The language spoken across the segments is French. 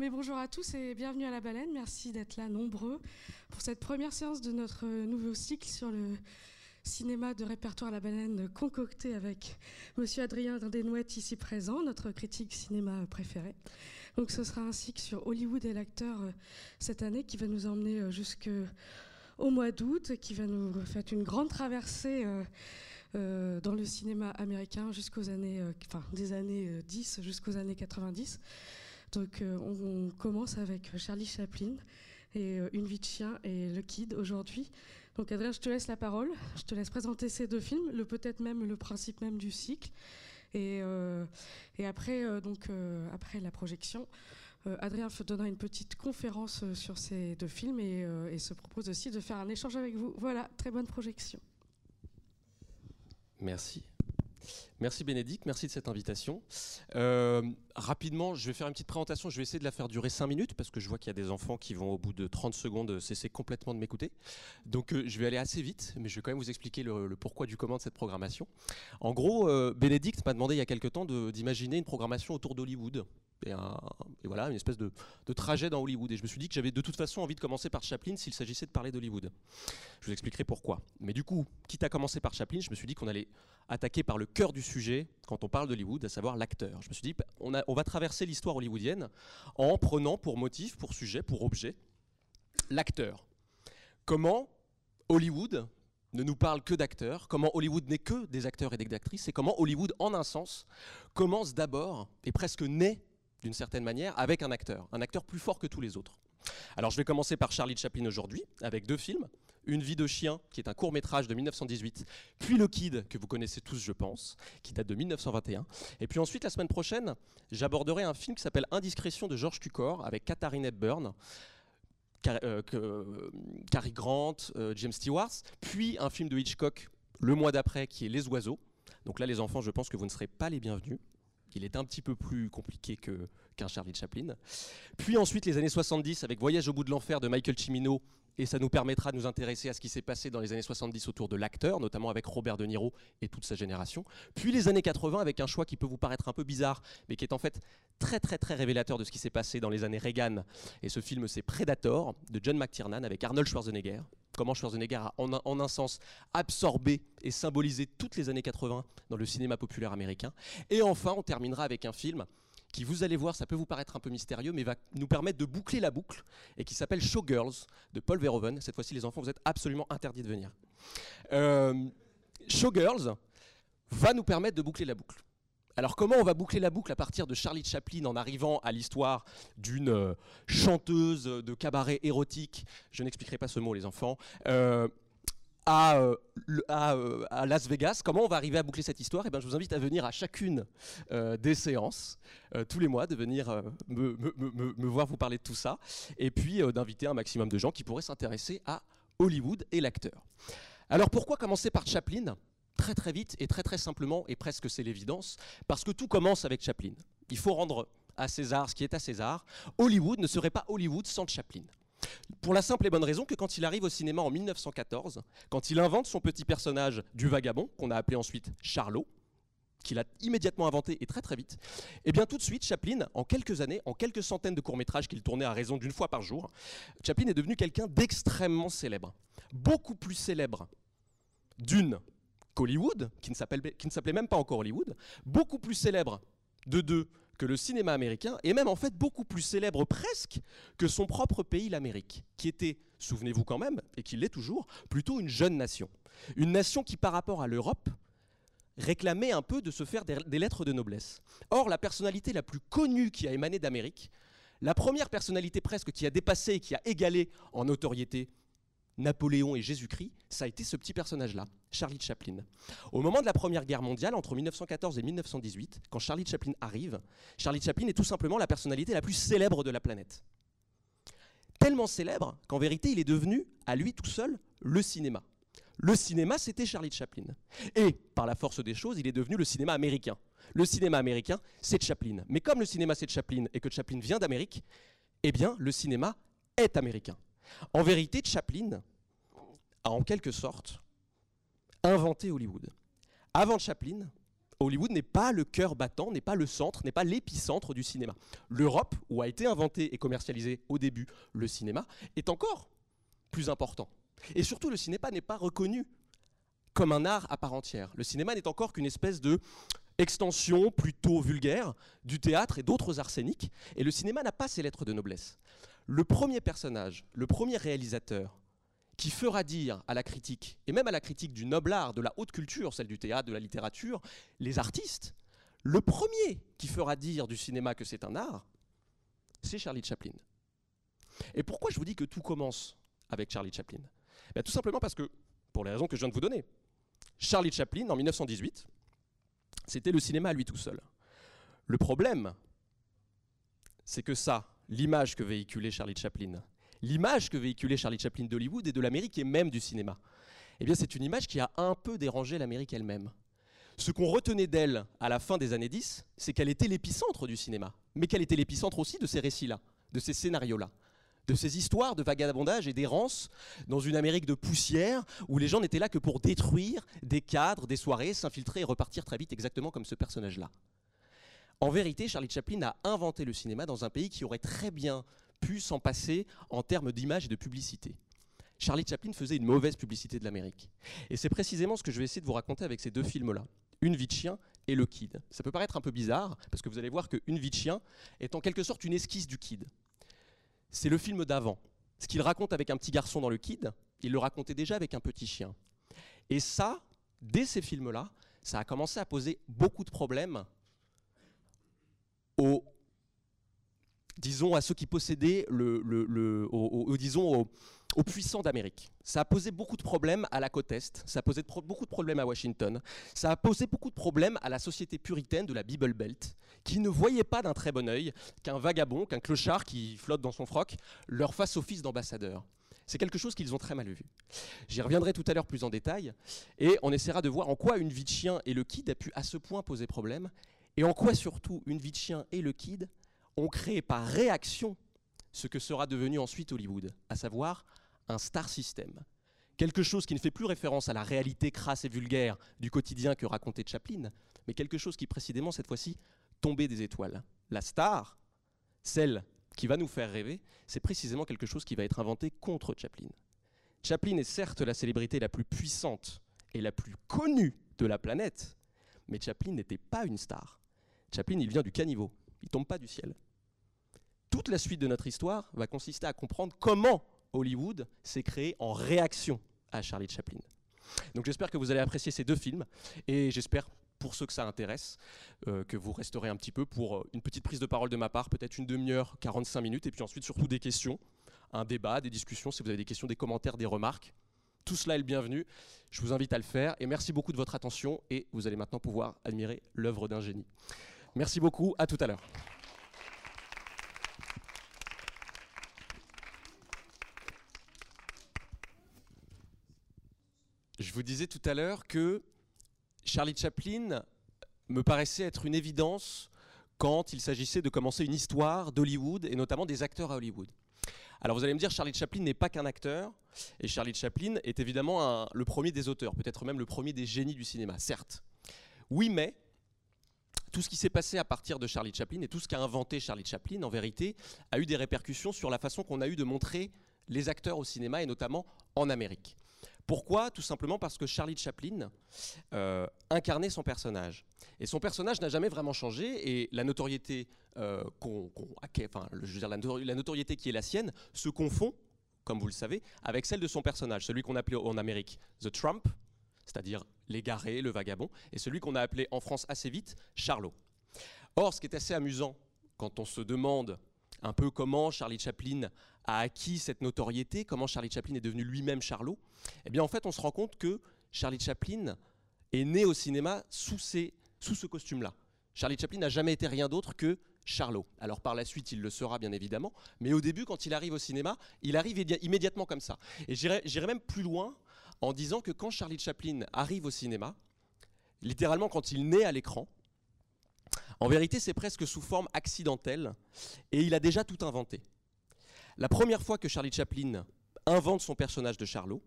Mais bonjour à tous et bienvenue à la baleine. Merci d'être là nombreux pour cette première séance de notre nouveau cycle sur le cinéma de répertoire la baleine concocté avec Monsieur Adrien Desnouettes ici présent, notre critique cinéma préféré. Donc ce sera un cycle sur Hollywood et l'acteur euh, cette année qui va nous emmener euh, jusqu'au mois d'août, qui va nous faire une grande traversée euh, dans le cinéma américain jusqu'aux années, enfin des années 10 jusqu'aux années 90. Donc on, commence avec Charlie Chaplin et Une vie de chien et Le Kid aujourd'hui. Donc Adrien, je te laisse la parole. Je te laisse présenter ces deux films, le peut-être même le principe même du cycle. Et, euh, après, euh, donc, euh, après la projection, Adrien donnera une petite conférence sur ces deux films et se propose aussi de faire un échange avec vous. Voilà, très bonne projection. Merci. Merci Bénédicte, merci de cette invitation. Euh, rapidement, je vais faire une petite présentation, je vais essayer de la faire durer 5 minutes parce que je vois qu'il y a des enfants qui vont au bout de 30 secondes cesser complètement de m'écouter. Donc euh, je vais aller assez vite, mais je vais quand même vous expliquer le, pourquoi du comment de cette programmation. En gros, euh, Bénédicte m'a demandé il y a quelques temps d'imaginer une programmation autour d'Hollywood et, voilà, une espèce de, trajet dans Hollywood. Et je me suis dit que j'avais de toute façon envie de commencer par Chaplin s'il s'agissait de parler d'Hollywood. Je vous expliquerai pourquoi. Mais du coup, quitte à commencer par Chaplin, je me suis dit qu'on allait attaquer par le cœur du sujet quand on parle d'Hollywood, à savoir l'acteur. Je me suis dit, on, on va traverser l'histoire hollywoodienne en prenant pour motif, pour sujet, pour objet, l'acteur. Comment Hollywood ne nous parle que d'acteurs, comment Hollywood n'est que des acteurs et des actrices, et comment Hollywood, en un sens, commence d'abord et presque naît d'une certaine manière, avec un acteur, un acteur plus fort que tous les autres. Alors je vais commencer par Charlie Chaplin aujourd'hui, avec deux films. Une vie de chien, qui est un court métrage de 1918, puis Le Kid, que vous connaissez tous, je pense, qui date de 1921. Et puis ensuite, la semaine prochaine, j'aborderai un film qui s'appelle Indiscrétion de George Cukor, avec Katharine Hepburn. Euh, Cary Grant, euh, James Stewart, puis un film de Hitchcock le mois d'après qui est Les Oiseaux. Donc là, les enfants, je pense que vous ne serez pas les bienvenus. Il est un petit peu plus compliqué qu'un Charlie Chaplin. Puis ensuite les années 70 avec Voyage au bout de l'enfer de Michael Cimino et ça nous permettra de nous intéresser à ce qui s'est passé dans les années 70 autour de l'acteur, notamment avec Robert De Niro et toute sa génération. Puis les années 80 avec un choix qui peut vous paraître un peu bizarre, mais qui est en fait très très très révélateur de ce qui s'est passé dans les années Reagan. Et ce film c'est Predator de John McTiernan avec Arnold Schwarzenegger comment Schwarzenegger a en un, sens absorbé et symbolisé toutes les années 80 dans le cinéma populaire américain. Et enfin, on terminera avec un film qui, vous allez voir, ça peut vous paraître un peu mystérieux, mais va nous permettre de boucler la boucle, et qui s'appelle Showgirls de Paul Verhoeven. Cette fois-ci, les enfants, vous êtes absolument interdits de venir. Euh, Showgirls va nous permettre de boucler la boucle. Alors comment on va boucler la boucle à partir de Charlie Chaplin en arrivant à l'histoire d'une euh, chanteuse de cabaret érotique, je n'expliquerai pas ce mot les enfants, euh, euh, à, Las Vegas. Comment on va arriver à boucler cette histoire eh bien, Je vous invite à venir à chacune des séances, tous les mois, de venir me, me, voir vous parler de tout ça, et puis d'inviter un maximum de gens qui pourraient s'intéresser à Hollywood et l'acteur. Alors pourquoi commencer par Chaplin? Très très vite et très très simplement, et presque c'est l'évidence, parce que tout commence avec Chaplin. Il faut rendre à César ce qui est à César. Hollywood ne serait pas Hollywood sans Chaplin. Pour la simple et bonne raison que quand il arrive au cinéma en 1914, quand il invente son petit personnage du vagabond, qu'on a appelé ensuite Charlot, qu'il a immédiatement inventé et très très vite, et eh bien tout de suite, Chaplin, en quelques années, en quelques centaines de courts-métrages qu'il tournait à raison d'une fois par jour, Chaplin est devenu quelqu'un d'extrêmement célèbre. Beaucoup plus célèbre d'une Hollywood, qui ne s'appelait même pas encore Hollywood, beaucoup plus célèbre de deux que le cinéma américain, et même en fait beaucoup plus célèbre presque que son propre pays, l'Amérique, qui était, souvenez-vous quand même, et qui l'est toujours, plutôt une jeune nation. Une nation qui, par rapport à l'Europe, réclamait un peu de se faire des lettres de noblesse. Or, la personnalité la plus connue qui a émané d'Amérique, la première personnalité presque qui a dépassé et qui a égalé en notoriété Napoléon et Jésus-Christ, ça a été ce petit personnage-là, Charlie Chaplin. Au moment de la Première Guerre mondiale, entre 1914 et 1918, quand Charlie Chaplin arrive, Charlie Chaplin est tout simplement la personnalité la plus célèbre de la planète. Tellement célèbre qu'en vérité, il est devenu, à lui tout seul, le cinéma. Le cinéma, c'était Charlie Chaplin. Et, par la force des choses, il est devenu le cinéma américain. Le cinéma américain, c'est Chaplin. Mais comme le cinéma, c'est Chaplin et que Chaplin vient d'Amérique, eh bien, le cinéma est américain. En vérité, Chaplin a en quelque sorte inventé Hollywood. Avant Chaplin, Hollywood n'est pas le cœur battant, n'est pas le centre, n'est pas l'épicentre du cinéma. L'Europe, où a été inventé et commercialisé au début le cinéma, est encore plus important. Et surtout, le cinéma n'est pas reconnu comme un art à part entière. Le cinéma n'est encore qu'une espèce de extension plutôt vulgaire du théâtre et d'autres arséniques, et le cinéma n'a pas ses lettres de noblesse. Le premier personnage, le premier réalisateur qui fera dire à la critique, et même à la critique du noble art, de la haute culture, celle du théâtre, de la littérature, les artistes, le premier qui fera dire du cinéma que c'est un art, c'est Charlie Chaplin. Et pourquoi je vous dis que tout commence avec Charlie Chaplin? Ben, Tout simplement parce que, pour les raisons que je viens de vous donner, Charlie Chaplin, en 1918, c'était le cinéma lui tout seul. Le problème, c'est que ça, l'image que véhiculait Charlie Chaplin, l'image que véhiculait Charlie Chaplin d'Hollywood et de l'Amérique et même du cinéma, eh bien c'est une image qui a un peu dérangé l'Amérique elle-même. Ce qu'on retenait d'elle à la fin des années 10, c'est qu'elle était l'épicentre du cinéma, mais qu'elle était l'épicentre aussi de ces récits-là, de ces scénarios-là de ces histoires de vagabondage et d'errance dans une Amérique de poussière où les gens n'étaient là que pour détruire des cadres, des soirées, s'infiltrer et repartir très vite, exactement comme ce personnage-là. En vérité, Charlie Chaplin a inventé le cinéma dans un pays qui aurait très bien pu s'en passer en termes d'image et de publicité. Charlie Chaplin faisait une mauvaise publicité de l'Amérique. Et c'est précisément ce que je vais essayer de vous raconter avec ces deux films-là. Une vie de chien et le Kid. Ça peut paraître un peu bizarre, parce que vous allez voir que Une vie de chien est en quelque sorte une esquisse du Kid c'est le film d'avant. Ce qu'il raconte avec un petit garçon dans le Kid, il le racontait déjà avec un petit chien. Et ça, dès ces films-là, ça a commencé à poser beaucoup de problèmes aux, disons, à ceux qui possédaient le, disons, aux puissants d'Amérique. Ça a posé beaucoup de problèmes à la côte Est, ça a posé beaucoup de problèmes à Washington, ça a posé beaucoup de problèmes à la société puritaine de la Bible Belt, qui ne voyait pas d'un très bon œil qu'un vagabond, qu'un clochard qui flotte dans son froc, leur fasse office d'ambassadeur. C'est quelque chose qu'ils ont très mal vu. J'y reviendrai tout à l'heure plus en détail, et on essaiera de voir en quoi une vie de chien et le kid a pu à ce point poser problème, et en quoi surtout une vie de chien et le kid ont créé par réaction ce que sera devenu ensuite Hollywood, à savoir un star system. Quelque chose qui ne fait plus référence à la réalité crasse et vulgaire du quotidien que racontait Chaplin, mais quelque chose qui précisément cette fois-ci tombait des étoiles. La star, celle qui va nous faire rêver, c'est précisément quelque chose qui va être inventé contre Chaplin. Chaplin est certes la célébrité la plus puissante et la plus connue de la planète, mais Chaplin n'était pas une star. Chaplin, il vient du caniveau, il tombe pas du ciel. Toute la suite de notre histoire va consister à comprendre comment Hollywood s'est créé en réaction à Charlie Chaplin. Donc j'espère que vous allez apprécier ces deux films et j'espère pour ceux que ça intéresse, euh, que vous resterez un petit peu pour euh, une petite prise de parole de ma part, peut-être une demi-heure, 45 minutes, et puis ensuite surtout des questions, un débat, des discussions, si vous avez des questions, des commentaires, des remarques. Tout cela est le bienvenu. Je vous invite à le faire et merci beaucoup de votre attention et vous allez maintenant pouvoir admirer l'œuvre d'un génie. Merci beaucoup, à tout à l'heure. Je vous disais tout à l'heure que Charlie Chaplin me paraissait être une évidence quand il s'agissait de commencer une histoire d'Hollywood et notamment des acteurs à Hollywood. Alors vous allez me dire, Charlie Chaplin n'est pas qu'un acteur, et Charlie Chaplin est évidemment le premier des auteurs, peut-être même le premier des génies du cinéma, certes. Oui, mais tout ce qui s'est passé à partir de Charlie Chaplin et tout ce qu'a inventé Charlie Chaplin, en vérité, a eu des répercussions sur la façon qu'on a eu de montrer les acteurs au cinéma, et notamment en Amérique. Pourquoi? Tout simplement parce que Charlie Chaplin euh, incarnait son personnage. Et son personnage n'a jamais vraiment changé, et la notoriété, enfin, la, notoriété qui est la sienne se confond, comme vous le savez, avec celle de son personnage, celui qu'on appelait en Amérique The Trump, c'est-à-dire l'égaré, le vagabond, et celui qu'on a appelé en France assez vite Charlot. Or, ce qui est assez amusant quand on se demande un peu comment Charlie Chaplin a acquis cette notoriété, comment Charlie Chaplin est devenu lui-même Charlot, eh bien en fait on se rend compte que Charlie Chaplin est né au cinéma sous, sous ce costume-là. Charlie Chaplin n'a jamais été rien d'autre que Charlot. Alors par la suite, il le sera bien évidemment, mais au début, quand il arrive au cinéma, il arrive immédiatement comme ça. Et j'irai même plus loin en disant que quand Charlie Chaplin arrive au cinéma, littéralement quand il naît à l'écran, en vérité, c'est presque sous forme accidentelle, et il a déjà tout inventé. La première fois que Charlie Chaplin invente son personnage de Charlot,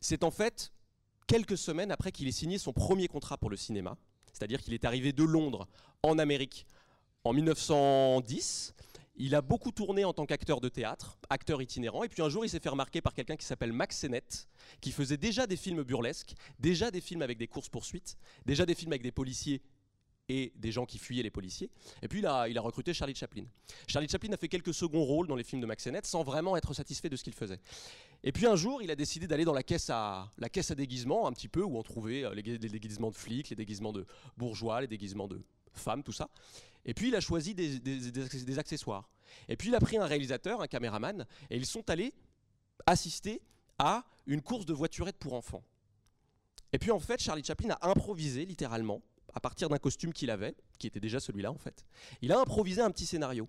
c'est en fait quelques semaines après qu'il ait signé son premier contrat pour le cinéma. C'est-à-dire qu'il est arrivé de Londres en Amérique en 1910. Il a beaucoup tourné en tant qu'acteur de théâtre, acteur itinérant, et puis un jour il s'est fait remarquer par quelqu'un qui s'appelle Max Sennett, qui faisait déjà des films burlesques, déjà des films avec des courses-poursuites, déjà des films avec des policiers et des gens qui fuyaient les policiers. Et puis il a, recruté Charlie Chaplin. Charlie Chaplin a fait quelques seconds rôles dans les films de Max Sennett sans vraiment être satisfait de ce qu'il faisait. Et puis un jour, il a décidé d'aller dans la caisse à la caisse à déguisement un petit peu où on trouvait euh, les, déguisements de flics, les déguisements de bourgeois, les déguisements de femmes, tout ça. Et puis il a choisi des, accessoires. Et puis il a pris un réalisateur, un caméraman, et ils sont allés assister à une course de voiturettes pour enfants. Et puis en fait, Charlie Chaplin a improvisé littéralement, à partir d'un costume qu'il avait, qui était déjà celui-là en fait. Il a improvisé un petit scénario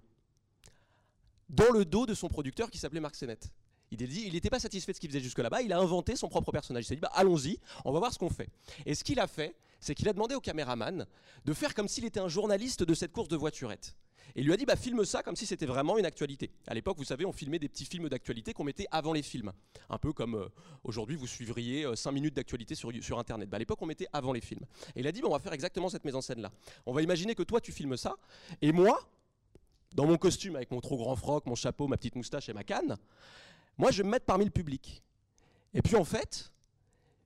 dans le dos de son producteur qui s'appelait Mark Sennett. Il n'était pas satisfait de ce qu'il faisait jusque là-bas, il a inventé son propre personnage. Il s'est dit, bah, allons-y, on va voir ce qu'on fait. Et ce qu'il a fait, c'est qu'il a demandé au caméraman de faire comme s'il était un journaliste de cette course de voiturettes. Et il lui a dit bah, filme ça comme si c'était vraiment une actualité. À l'époque, vous savez, on filmait des petits films d'actualité qu'on mettait avant les films. Un peu comme euh, aujourd'hui, vous suivriez 5 euh, minutes d'actualité sur, Internet. Bah, à l'époque, on mettait avant les films. Et il a dit on va faire exactement cette mise en scène-là. On va imaginer que toi, tu filmes ça, et moi, dans mon costume, avec mon trop grand froc, mon chapeau, ma petite moustache et ma canne, moi, je vais me mettre parmi le public. Et puis en fait,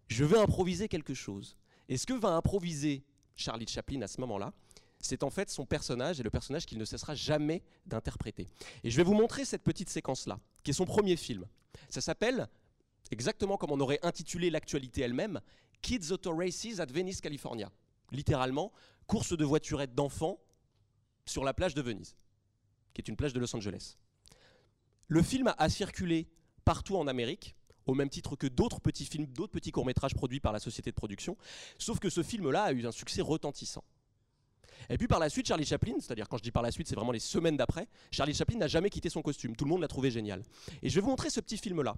je vais improviser quelque chose. Et ce que va improviser Charlie Chaplin à ce moment-là, c'est en fait son personnage et le personnage qu'il ne cessera jamais d'interpréter. Et je vais vous montrer cette petite séquence-là, qui est son premier film. Ça s'appelle, exactement comme on aurait intitulé l'actualité elle-même, Kids Auto Races at Venice, California. Littéralement, course de voiturettes d'enfants sur la plage de Venise, qui est une plage de Los Angeles. Le film a circulé partout en Amérique, au même titre que d'autres petits films, d'autres petits courts-métrages produits par la société de production, sauf que ce film-là a eu un succès retentissant. Et puis par la suite, Charlie Chaplin, c'est-à-dire quand je dis par la suite, c'est vraiment les semaines d'après, Charlie Chaplin n'a jamais quitté son costume, tout le monde l'a trouvé génial. Et je vais vous montrer ce petit film-là,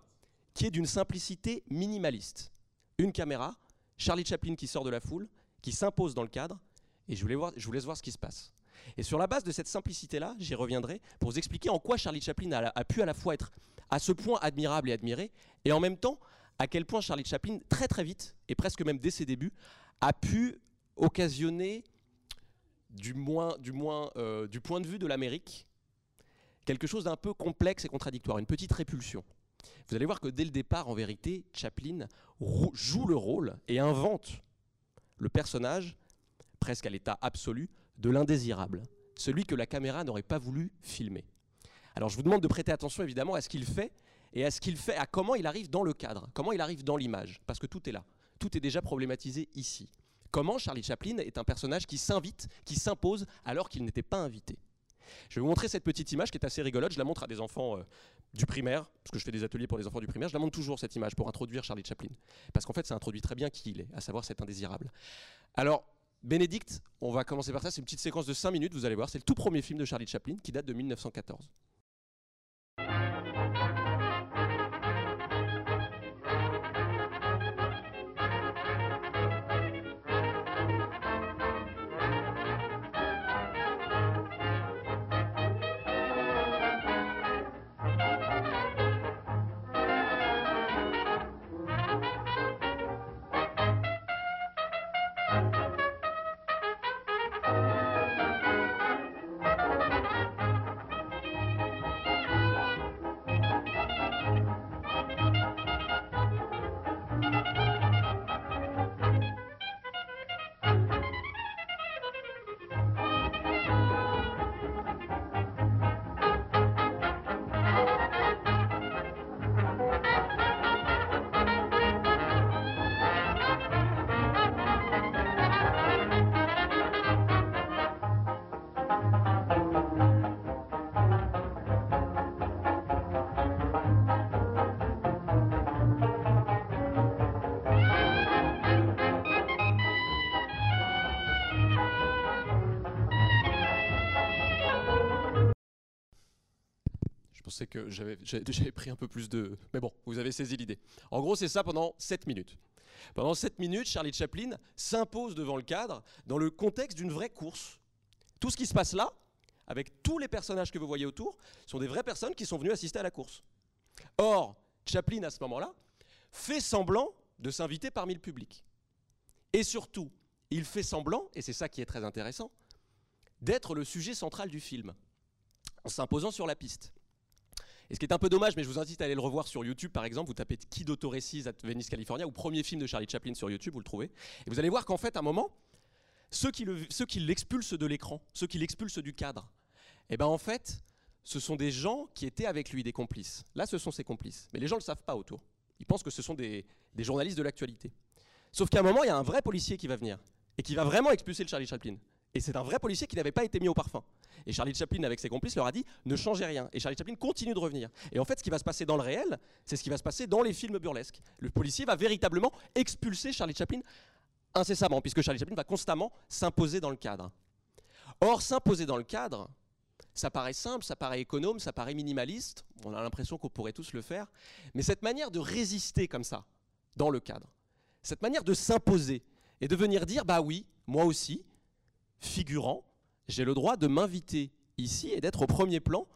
qui est d'une simplicité minimaliste. Une caméra, Charlie Chaplin qui sort de la foule, qui s'impose dans le cadre, et je, voulais je vous laisse voir ce qui se passe. Et sur la base de cette simplicité-là, j'y reviendrai pour vous expliquer en quoi Charlie Chaplin a pu à la fois être à ce point admirable et admiré, et en même temps à quel point Charlie Chaplin, très très vite, et presque même dès ses débuts, a pu occasionner, du, moins, du, euh, point de vue de l'Amérique, quelque chose d'un peu complexe et contradictoire, une petite répulsion. Vous allez voir que dès le départ, en vérité, Chaplin joue le rôle et invente le personnage, presque à l'état absolu, de l'indésirable, celui que la caméra n'aurait pas voulu filmer. Alors je vous demande de prêter attention évidemment à ce qu'il fait et à ce qu'il fait, à comment il arrive dans le cadre, comment il arrive dans l'image, parce que tout est là, tout est déjà problématisé ici. Comment Charlie Chaplin est un personnage qui s'invite, qui s'impose alors qu'il n'était pas invité. Je vais vous montrer cette petite image qui est assez rigolote. Je la montre à des enfants euh, du primaire, parce que je fais des ateliers pour les enfants du primaire. Je la montre toujours cette image pour introduire Charlie Chaplin, parce qu'en fait, ça introduit très bien qui il est, à savoir cet indésirable. Alors, Bénédicte, on va commencer par ça. C'est une petite séquence de 5 minutes, vous allez voir. C'est le tout premier film de Charlie Chaplin qui date de 1914. C'est que j'avais pris un peu plus de... Mais bon, vous avez saisi l'idée. En gros, c'est ça pendant 7 minutes. Pendant 7 minutes, Charlie Chaplin s'impose devant le cadre dans le contexte d'une vraie course. Tout ce qui se passe là, avec tous les personnages que vous voyez autour, sont des vraies personnes qui sont venues assister à la course. Or, Chaplin, à ce moment-là, fait semblant de s'inviter parmi le public. Et surtout, il fait semblant, et c'est ça qui est très intéressant, d'être le sujet central du film, en s'imposant sur la piste. Et ce qui est un peu dommage, mais je vous invite à aller le revoir sur YouTube, par exemple, vous tapez Kid Autorécise à Venice, California, ou premier film de Charlie Chaplin sur YouTube, vous le trouvez, et vous allez voir qu'en fait, à un moment, ceux qui l'expulsent de l'écran, ceux qui l'expulsent du cadre, eh ben en fait, ce sont des gens qui étaient avec lui, des complices. Là, ce sont ses complices. Mais les gens ne le savent pas autour. Ils pensent que ce sont des, journalistes de l'actualité. Sauf qu'à un moment, il y a un vrai policier qui va venir et qui va vraiment expulser le Charlie Chaplin. Et c'est un vrai policier qui n'avait pas été mis au parfum. Et Charlie Chaplin, avec ses complices, leur a dit ne changez rien. Et Charlie Chaplin continue de revenir. Et en fait, ce qui va se passer dans le réel, c'est ce qui va se passer dans les films burlesques. Le policier va véritablement expulser Charlie Chaplin incessamment, puisque Charlie Chaplin va constamment s'imposer dans le cadre. Or, s'imposer dans le cadre, ça paraît simple, ça paraît économe, ça paraît minimaliste, on a l'impression qu'on pourrait tous le faire, mais cette manière de résister comme ça, dans le cadre, cette manière de s'imposer et de venir dire, bah oui, moi aussi, figurant, j'ai le droit de m'inviter ici et d'être au premier plan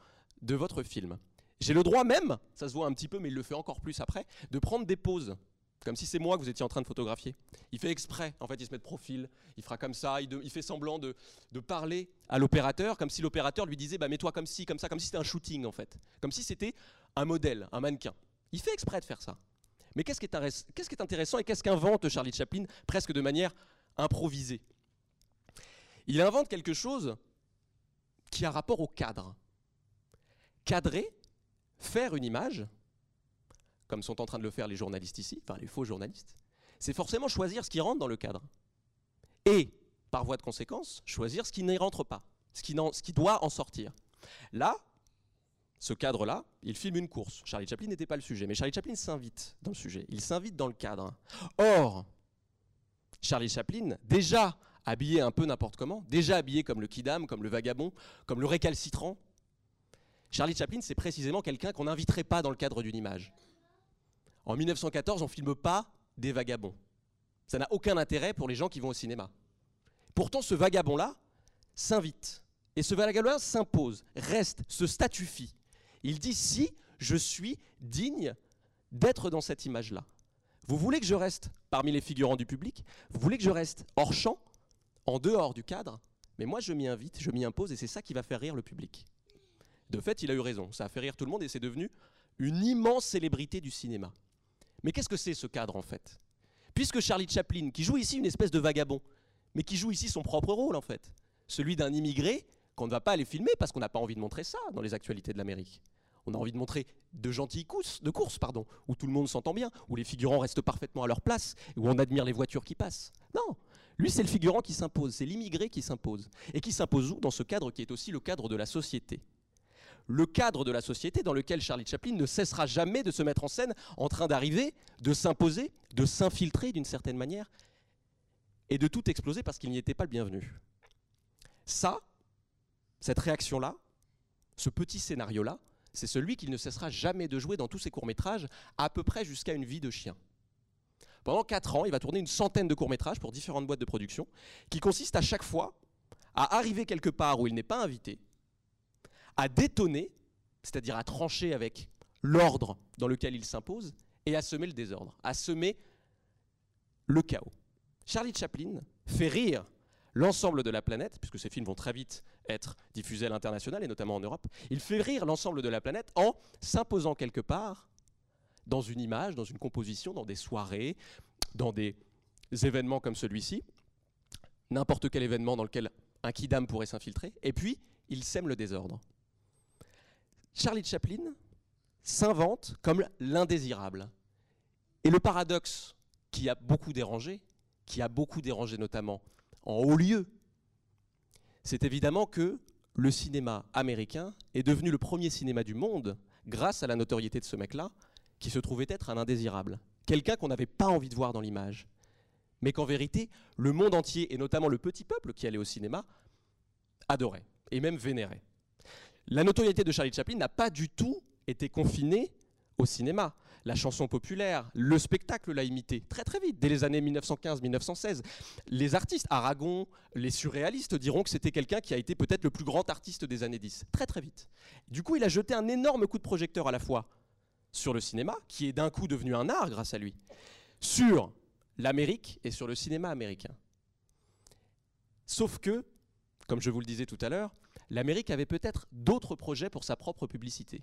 de votre film. J'ai le droit même, ça se voit un petit peu, mais il le fait encore plus après, de prendre des pauses comme si c'est moi que vous étiez en train de photographier. Il fait exprès, en fait, il se met de profil, il fera comme ça, il, fait semblant de, parler à l'opérateur, comme si l'opérateur lui disait bah, mets-toi comme ci, comme ça, comme si c'était un shooting, en fait. Comme si c'était un modèle, un mannequin. Il fait exprès de faire ça. Mais qu'est-ce qui qui est intéressant et qu'est-ce qu'invente Charlie Chaplin presque de manière improvisée? Il invente quelque chose qui a rapport au cadre. Cadrer, faire une image, comme sont en train de le faire les journalistes ici, enfin les faux journalistes, c'est forcément choisir ce qui rentre dans le cadre. Et, par voie de conséquence, choisir ce qui n'y rentre pas, ce qui, doit en sortir. Là, ce cadre-là, il filme une course. Charlie Chaplin n'était pas le sujet, mais Charlie Chaplin s'invite dans le sujet, il s'invite dans le cadre. Or, Charlie Chaplin, déjà habillé un peu n'importe comment, déjà habillé comme le kidam, comme le vagabond, comme le récalcitrant, Charlie Chaplin, c'est précisément quelqu'un qu'on n'inviterait pas dans le cadre d'une image. En 1914, on ne filme pas des vagabonds. Ça n'a aucun intérêt pour les gens qui vont au cinéma. Pourtant, ce vagabond-là s'invite. Et ce vagabond-là s'impose, reste, se statufie. Il dit si je suis digne d'être dans cette image-là. Vous voulez que je reste parmi les figurants du public? Vous voulez que je reste hors champ, en dehors du cadre Mais moi, je m'y invite, je m'y impose, et c'est ça qui va faire rire le public. De fait, il a eu raison. Ça a fait rire tout le monde, et c'est devenu une immense célébrité du cinéma. Mais qu'est-ce que c'est ce cadre en fait? Puisque Charlie Chaplin, qui joue ici une espèce de vagabond, mais qui joue ici son propre rôle en fait, celui d'un immigré qu'on ne va pas aller filmer parce qu'on n'a pas envie de montrer ça dans les actualités de l'Amérique. On a envie de montrer de gentilles courses, de courses, pardon, où tout le monde s'entend bien, où les figurants restent parfaitement à leur place, où on admire les voitures qui passent. Non, lui c'est le figurant qui s'impose, c'est l'immigré qui s'impose. Et qui s'impose où Dans ce cadre qui est aussi le cadre de la société le cadre de la société dans lequel Charlie Chaplin ne cessera jamais de se mettre en scène en train d'arriver, de s'imposer, de s'infiltrer d'une certaine manière et de tout exploser parce qu'il n'y était pas le bienvenu. Ça, cette réaction-là, ce petit scénario-là, c'est celui qu'il ne cessera jamais de jouer dans tous ses courts-métrages, à peu près jusqu'à une vie de chien. Pendant quatre ans, il va tourner une centaine de courts-métrages pour différentes boîtes de production, qui consistent à chaque fois à arriver quelque part où il n'est pas invité, à détonner, c'est-à-dire à trancher avec l'ordre dans lequel il s'impose, et à semer le désordre, à semer le chaos. Charlie Chaplin fait rire l'ensemble de la planète, puisque ces films vont très vite être diffusés à l'international et notamment en Europe, il fait rire l'ensemble de la planète en s'imposant quelque part dans une image, dans une composition, dans des soirées, dans des événements comme celui-ci, n'importe quel événement dans lequel un kidam pourrait s'infiltrer, et puis il sème le désordre. Charlie Chaplin s'invente comme l'indésirable. Et le paradoxe qui a beaucoup dérangé, qui a beaucoup dérangé notamment en haut lieu, c'est évidemment que le cinéma américain est devenu le premier cinéma du monde grâce à la notoriété de ce mec-là, qui se trouvait être un indésirable. Quelqu'un qu'on n'avait pas envie de voir dans l'image. Mais qu'en vérité, le monde entier, et notamment le petit peuple qui allait au cinéma, adorait, et même vénérait la notoriété de Charlie Chaplin n'a pas du tout été confinée au cinéma. La chanson populaire, le spectacle l'a imité très très vite, dès les années 1915-1916. Les artistes, Aragon, les surréalistes diront que c'était quelqu'un qui a été peut-être le plus grand artiste des années 10, très très vite. Du coup, il a jeté un énorme coup de projecteur à la fois sur le cinéma, qui est d'un coup devenu un art grâce à lui, sur l'Amérique et sur le cinéma américain. Sauf que, comme je vous le disais tout à l'heure, l'Amérique avait peut-être d'autres projets pour sa propre publicité.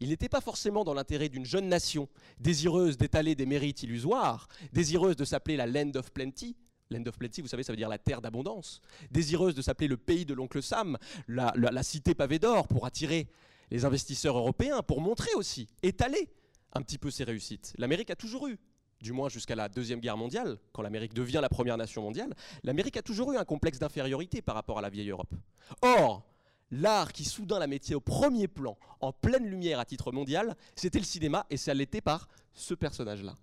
Il n'était pas forcément dans l'intérêt d'une jeune nation désireuse d'étaler des mérites illusoires, désireuse de s'appeler la Land of Plenty. Land of Plenty, vous savez, ça veut dire la terre d'abondance. Désireuse de s'appeler le pays de l'oncle Sam, la, la cité pavée d'or, pour attirer les investisseurs européens, pour montrer aussi, étaler un petit peu ses réussites. L'Amérique a toujours eu, du moins jusqu'à la Deuxième Guerre mondiale, quand l'Amérique devient la première nation mondiale, l'Amérique a toujours eu un complexe d'infériorité par rapport à la vieille Europe. Or, l'art qui soudain la mettait au premier plan, en pleine lumière à titre mondial, c'était le cinéma, et ça l'était par ce personnage-là.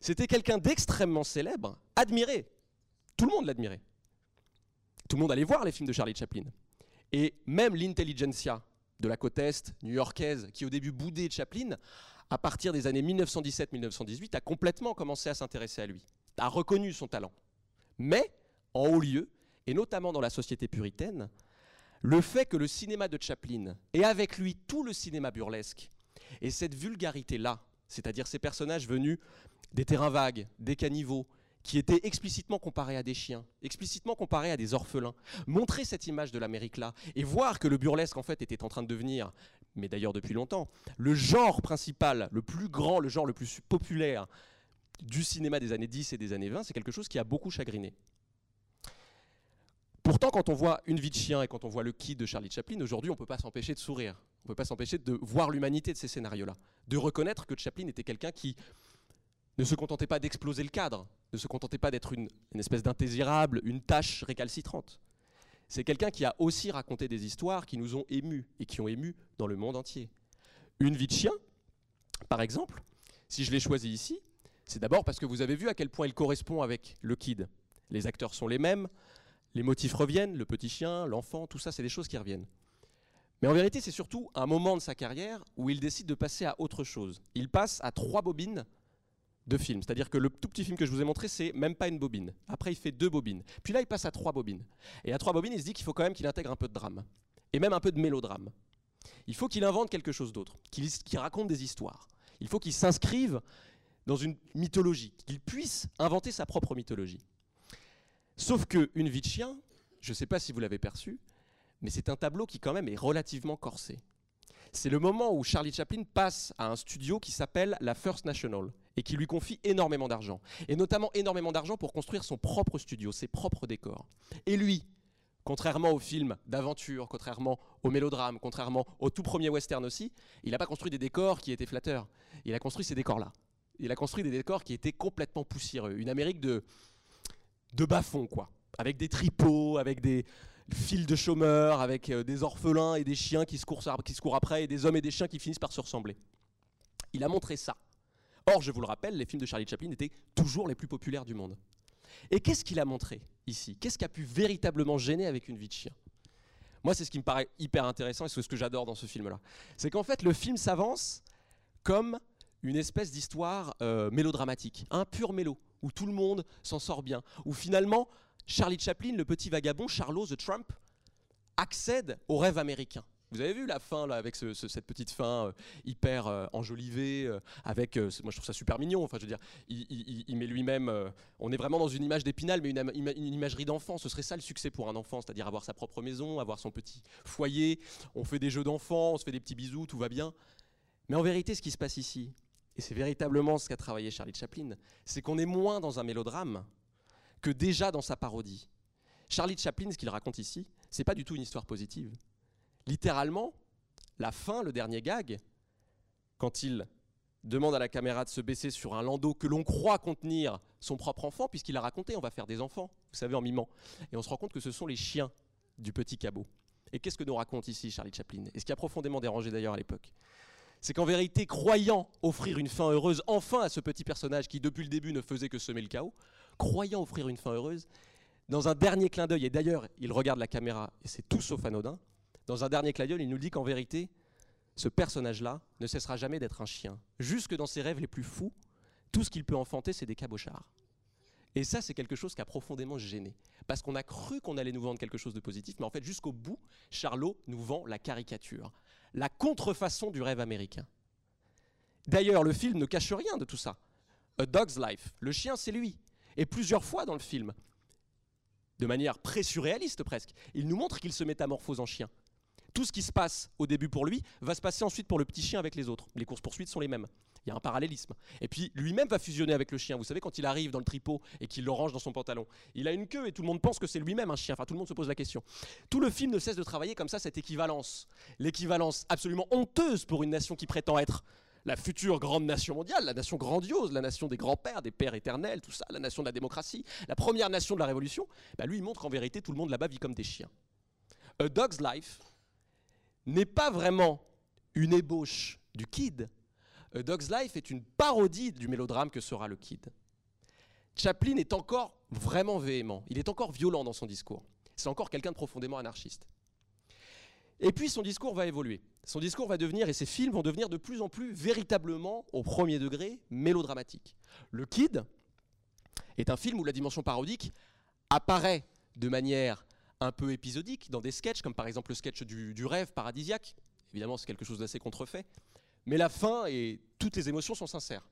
C'était quelqu'un d'extrêmement célèbre, admiré. Tout le monde l'admirait. Tout le monde allait voir les films de Charlie Chaplin. Et même l'intelligentsia de la côte Est new-yorkaise, qui au début boudait Chaplin, à partir des années 1917-1918, a complètement commencé à s'intéresser à lui, a reconnu son talent. Mais, en haut lieu, et notamment dans la société puritaine, le fait que le cinéma de Chaplin, et avec lui tout le cinéma burlesque, et cette vulgarité-là, c'est-à-dire ces personnages venus des terrains vagues, des caniveaux, qui étaient explicitement comparés à des chiens, explicitement comparés à des orphelins, montrer cette image de l'Amérique-là et voir que le burlesque en fait était en train de devenir, mais d'ailleurs depuis longtemps, le genre principal, le plus grand, le genre le plus populaire du cinéma des années 10 et des années 20, c'est quelque chose qui a beaucoup chagriné. Pourtant, quand on voit Une vie de chien et quand on voit Le Kid de Charlie Chaplin, aujourd'hui, on ne peut pas s'empêcher de sourire. On ne peut pas s'empêcher de voir l'humanité de ces scénarios-là. De reconnaître que Chaplin était quelqu'un qui ne se contentait pas d'exploser le cadre, ne se contentait pas d'être une, espèce d'intésirable, une tâche récalcitrante. C'est quelqu'un qui a aussi raconté des histoires qui nous ont émus et qui ont ému dans le monde entier. Une vie de chien, par exemple, si je l'ai choisi ici, c'est d'abord parce que vous avez vu à quel point il correspond avec le kid. Les acteurs sont les mêmes, les motifs reviennent, le petit chien, l'enfant, tout ça, c'est des choses qui reviennent. Mais en vérité, c'est surtout un moment de sa carrière où il décide de passer à autre chose. Il passe à trois bobines de films. C'est-à-dire que le tout petit film que je vous ai montré, c'est même pas une bobine. Après, il fait deux bobines. Puis là, il passe à trois bobines. Et à trois bobines, il se dit qu'il faut quand même qu'il intègre un peu de drame. Et même un peu de mélodrame. Il faut qu'il invente quelque chose d'autre, qu'il raconte des histoires. Il faut qu'il s'inscrive dans une mythologie, qu'il puisse inventer sa propre mythologie. Sauf que Une vie de chien, je ne sais pas si vous l'avez perçu, mais c'est un tableau qui quand même est relativement corsé. C'est le moment où Charlie Chaplin passe à un studio qui s'appelle la First National et qui lui confie énormément d'argent. Et notamment énormément d'argent pour construire son propre studio, ses propres décors. Et lui, contrairement au film d'aventure, contrairement au mélodrame, contrairement au tout premier western aussi, il n'a pas construit des décors qui étaient flatteurs. Il a construit ces décors-là. Il a construit des décors qui étaient complètement poussiéreux. Une Amérique de, de bas-fond, quoi. Avec des tripots, avec des, file de chômeurs avec euh, des orphelins et des chiens qui se courent après et des hommes et des chiens qui finissent par se ressembler. Il a montré ça. Or, je vous le rappelle, les films de Charlie Chaplin étaient toujours les plus populaires du monde. Et qu'est-ce qu'il a montré ici? Qu'est-ce qui a pu véritablement gêner avec une vie de chien? Moi, c'est ce qui me paraît hyper intéressant et c'est ce que j'adore dans ce film-là. C'est qu'en fait, le film s'avance comme une espèce d'histoire euh, mélodramatique, un pur mélo, où tout le monde s'en sort bien, où finalement, Charlie Chaplin, le petit vagabond, Charlot the Trump, accède au rêve américain. Vous avez vu la fin là avec cette petite fin euh, hyper euh, enjolivée, euh, avec moi je trouve ça super mignon. Enfin je veux dire, il, met lui-même. on est vraiment dans une image d'épinal, mais une, imagerie d'enfant. Ce serait ça le succès pour un enfant, c'est-à-dire avoir sa propre maison, avoir son petit foyer. On fait des jeux d'enfants, on se fait des petits bisous, tout va bien. Mais en vérité, ce qui se passe ici, et c'est véritablement ce qu'a travaillé Charlie Chaplin, c'est qu'on est moins dans un mélodrame que déjà dans sa parodie. Charlie Chaplin, ce qu'il raconte ici, c'est pas du tout une histoire positive. Littéralement, la fin, le dernier gag, quand il demande à la caméra de se baisser sur un landau que l'on croit contenir son propre enfant, puisqu'il a raconté on va faire des enfants, vous savez, en mimant. Et on se rend compte que ce sont les chiens du petit cabot. Et qu'est-ce que nous raconte ici Charlie Chaplin? Et ce qui a profondément dérangé d'ailleurs à l'époque, c'est qu'en vérité, croyant offrir une fin heureuse enfin à ce petit personnage qui depuis le début ne faisait que semer le chaos, croyant offrir une fin heureuse, dans un dernier clin d'œil, et d'ailleurs il regarde la caméra, et c'est tout sauf anodin, dans un dernier d'œil, il nous dit qu'en vérité, ce personnage-là ne cessera jamais d'être un chien. Jusque dans ses rêves les plus fous, tout ce qu'il peut enfanter, c'est des cabochards. Et ça, c'est quelque chose qui a profondément gêné. Parce qu'on a cru qu'on allait nous vendre quelque chose de positif, mais en fait, jusqu'au bout, Charlot nous vend la caricature, la contrefaçon du rêve américain. D'ailleurs, le film ne cache rien de tout ça. A Dog's Life, le chien, c'est lui. Et plusieurs fois dans le film, de manière pré-surréaliste presque. Il nous montre qu'il se métamorphose en chien. Tout ce qui se passe au début pour lui va se passer ensuite pour le petit chien avec les autres. Les courses-poursuites sont les mêmes. Il y a un parallélisme. Et puis lui-même va fusionner avec le chien. Vous savez, quand il arrive dans le tripot et qu'il le range dans son pantalon, il a une queue et tout le monde pense que c'est lui-même un chien. Enfin, tout le monde se pose la question. Tout le film ne cesse de travailler comme ça cette équivalence. L'équivalence absolument honteuse pour une nation qui prétend être la future grande nation mondiale, la nation grandiose, la nation des grands-pères, des pères éternels, tout ça, la nation de la démocratie, la première nation de la révolution, bah lui, il montre qu'en vérité, tout le monde là-bas vit comme des chiens. A Dog's Life n'est pas vraiment une ébauche du Kid. A Dog's Life est une parodie du mélodrame que sera le Kid. Chaplin est encore vraiment véhément, il est encore violent dans son discours. C'est encore quelqu'un de profondément anarchiste. Et puis son discours va évoluer. Son discours va devenir, et ses films vont devenir de plus en plus véritablement, au premier degré, mélodramatiques. Le Kid est un film où la dimension parodique apparaît de manière un peu épisodique dans des sketchs, comme par exemple le sketch du, du rêve paradisiaque. Évidemment, c'est quelque chose d'assez contrefait. Mais la fin et toutes les émotions sont sincères.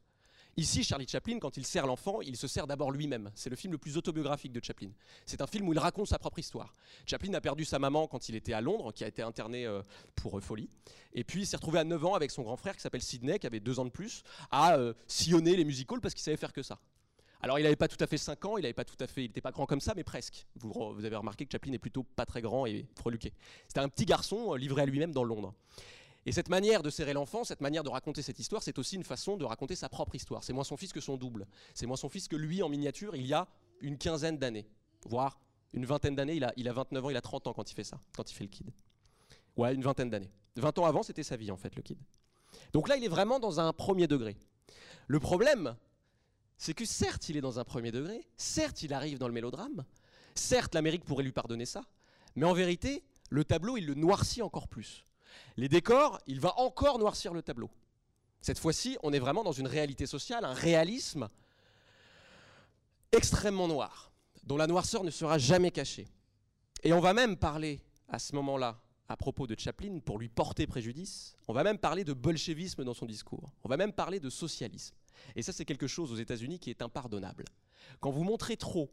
Ici, Charlie Chaplin, quand il sert l'enfant, il se sert d'abord lui-même. C'est le film le plus autobiographique de Chaplin. C'est un film où il raconte sa propre histoire. Chaplin a perdu sa maman quand il était à Londres, qui a été interné euh, pour euh, folie. Et puis il s'est retrouvé à 9 ans avec son grand frère qui s'appelle Sidney, qui avait 2 ans de plus, à euh, sillonner les musicals parce qu'il savait faire que ça. Alors il n'avait pas tout à fait 5 ans, il pas fait, n'était pas grand comme ça, mais presque. Vous, avez remarqué que Chaplin est plutôt pas très grand et freluqué. C'était un petit garçon livré à lui-même dans Londres. Et cette manière de serrer l'enfant, cette manière de raconter cette histoire, c'est aussi une façon de raconter sa propre histoire. C'est moins son fils que son double. C'est moins son fils que lui en miniature il y a une quinzaine d'années, voire une vingtaine d'années. Il a, il a 29 ans, il a 30 ans quand il fait ça, quand il fait le kid. Ouais, une vingtaine d'années. 20 ans avant, c'était sa vie en fait, le kid. Donc là, il est vraiment dans un premier degré. Le problème, c'est que certes, il est dans un premier degré, certes, il arrive dans le mélodrame, certes, l'Amérique pourrait lui pardonner ça, mais en vérité, le tableau, il le noircit encore plus. Les décors, il va encore noircir le tableau. Cette fois-ci, on est vraiment dans une réalité sociale, un réalisme extrêmement noir, dont la noirceur ne sera jamais cachée. Et on va même parler à ce moment-là, à propos de Chaplin, pour lui porter préjudice, on va même parler de bolchevisme dans son discours, on va même parler de socialisme. Et ça, c'est quelque chose aux États-Unis qui est impardonnable. Quand vous montrez trop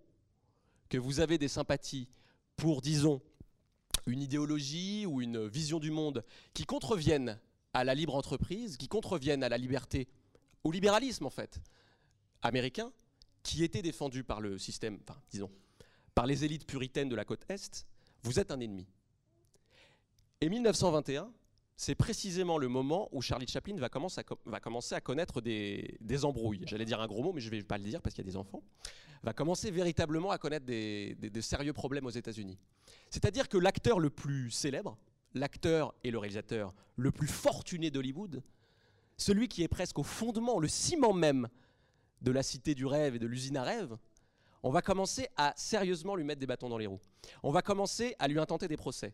que vous avez des sympathies pour, disons, une idéologie ou une vision du monde qui contreviennent à la libre entreprise, qui contreviennent à la liberté, au libéralisme en fait, américain, qui était défendu par le système, enfin disons, par les élites puritaines de la côte Est, vous êtes un ennemi. Et 1921, c'est précisément le moment où Charlie Chaplin va commencer à, connaître des, embrouilles. J'allais dire un gros mot, mais je ne vais pas le dire parce qu'il y a des enfants. Va commencer véritablement à connaître des, des sérieux problèmes aux États-Unis. C'est-à-dire que l'acteur le plus célèbre, l'acteur et le réalisateur le plus fortuné d'Hollywood, celui qui est presque au fondement, le ciment même de la cité du rêve et de l'usine à rêve, on va commencer à sérieusement lui mettre des bâtons dans les roues. On va commencer à lui intenter des procès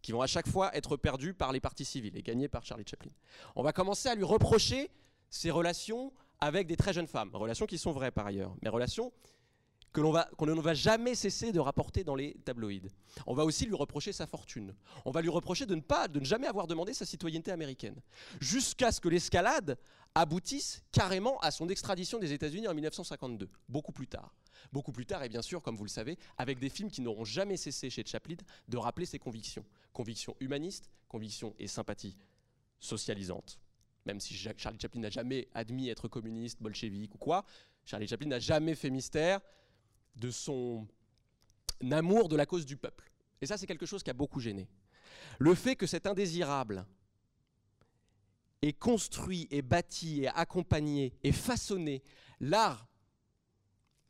qui vont à chaque fois être perdus par les partis civils et gagnés par Charlie Chaplin. On va commencer à lui reprocher ses relations avec des très jeunes femmes, relations qui sont vraies par ailleurs, mais relations que l'on qu'on ne va jamais cesser de rapporter dans les tabloïds. On va aussi lui reprocher sa fortune. On va lui reprocher de ne pas, de ne jamais avoir demandé sa citoyenneté américaine, jusqu'à ce que l'escalade aboutisse carrément à son extradition des États-Unis en 1952, beaucoup plus tard. Beaucoup plus tard, et bien sûr, comme vous le savez, avec des films qui n'auront jamais cessé chez Chaplin de rappeler ses convictions. Convictions humanistes, convictions et sympathies socialisantes. Même si Charlie Chaplin n'a jamais admis être communiste, bolchevique ou quoi, Charlie Chaplin n'a jamais fait mystère de son amour de la cause du peuple. Et ça, c'est quelque chose qui a beaucoup gêné. Le fait que cet indésirable ait construit et bâti et accompagné et façonné l'art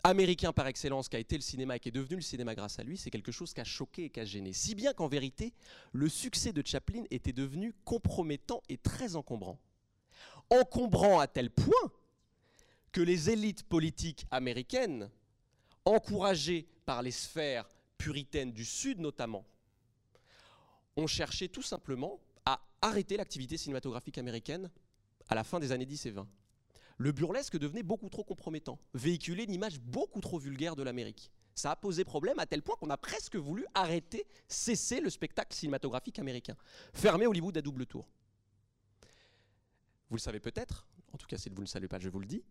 américain par excellence qui a été le cinéma et qui est devenu le cinéma grâce à lui, c'est quelque chose qui a choqué et qui a gêné. Si bien qu'en vérité, le succès de Chaplin était devenu compromettant et très encombrant. Encombrant à tel point que les élites politiques américaines encouragés par les sphères puritaines du Sud notamment, ont cherché tout simplement à arrêter l'activité cinématographique américaine à la fin des années 10 et 20. Le burlesque devenait beaucoup trop compromettant, véhiculait une image beaucoup trop vulgaire de l'Amérique. Ça a posé problème à tel point qu'on a presque voulu arrêter, cesser le spectacle cinématographique américain, fermer Hollywood à double tour. Vous le savez peut-être, en tout cas si vous ne le savez pas, je vous le dis,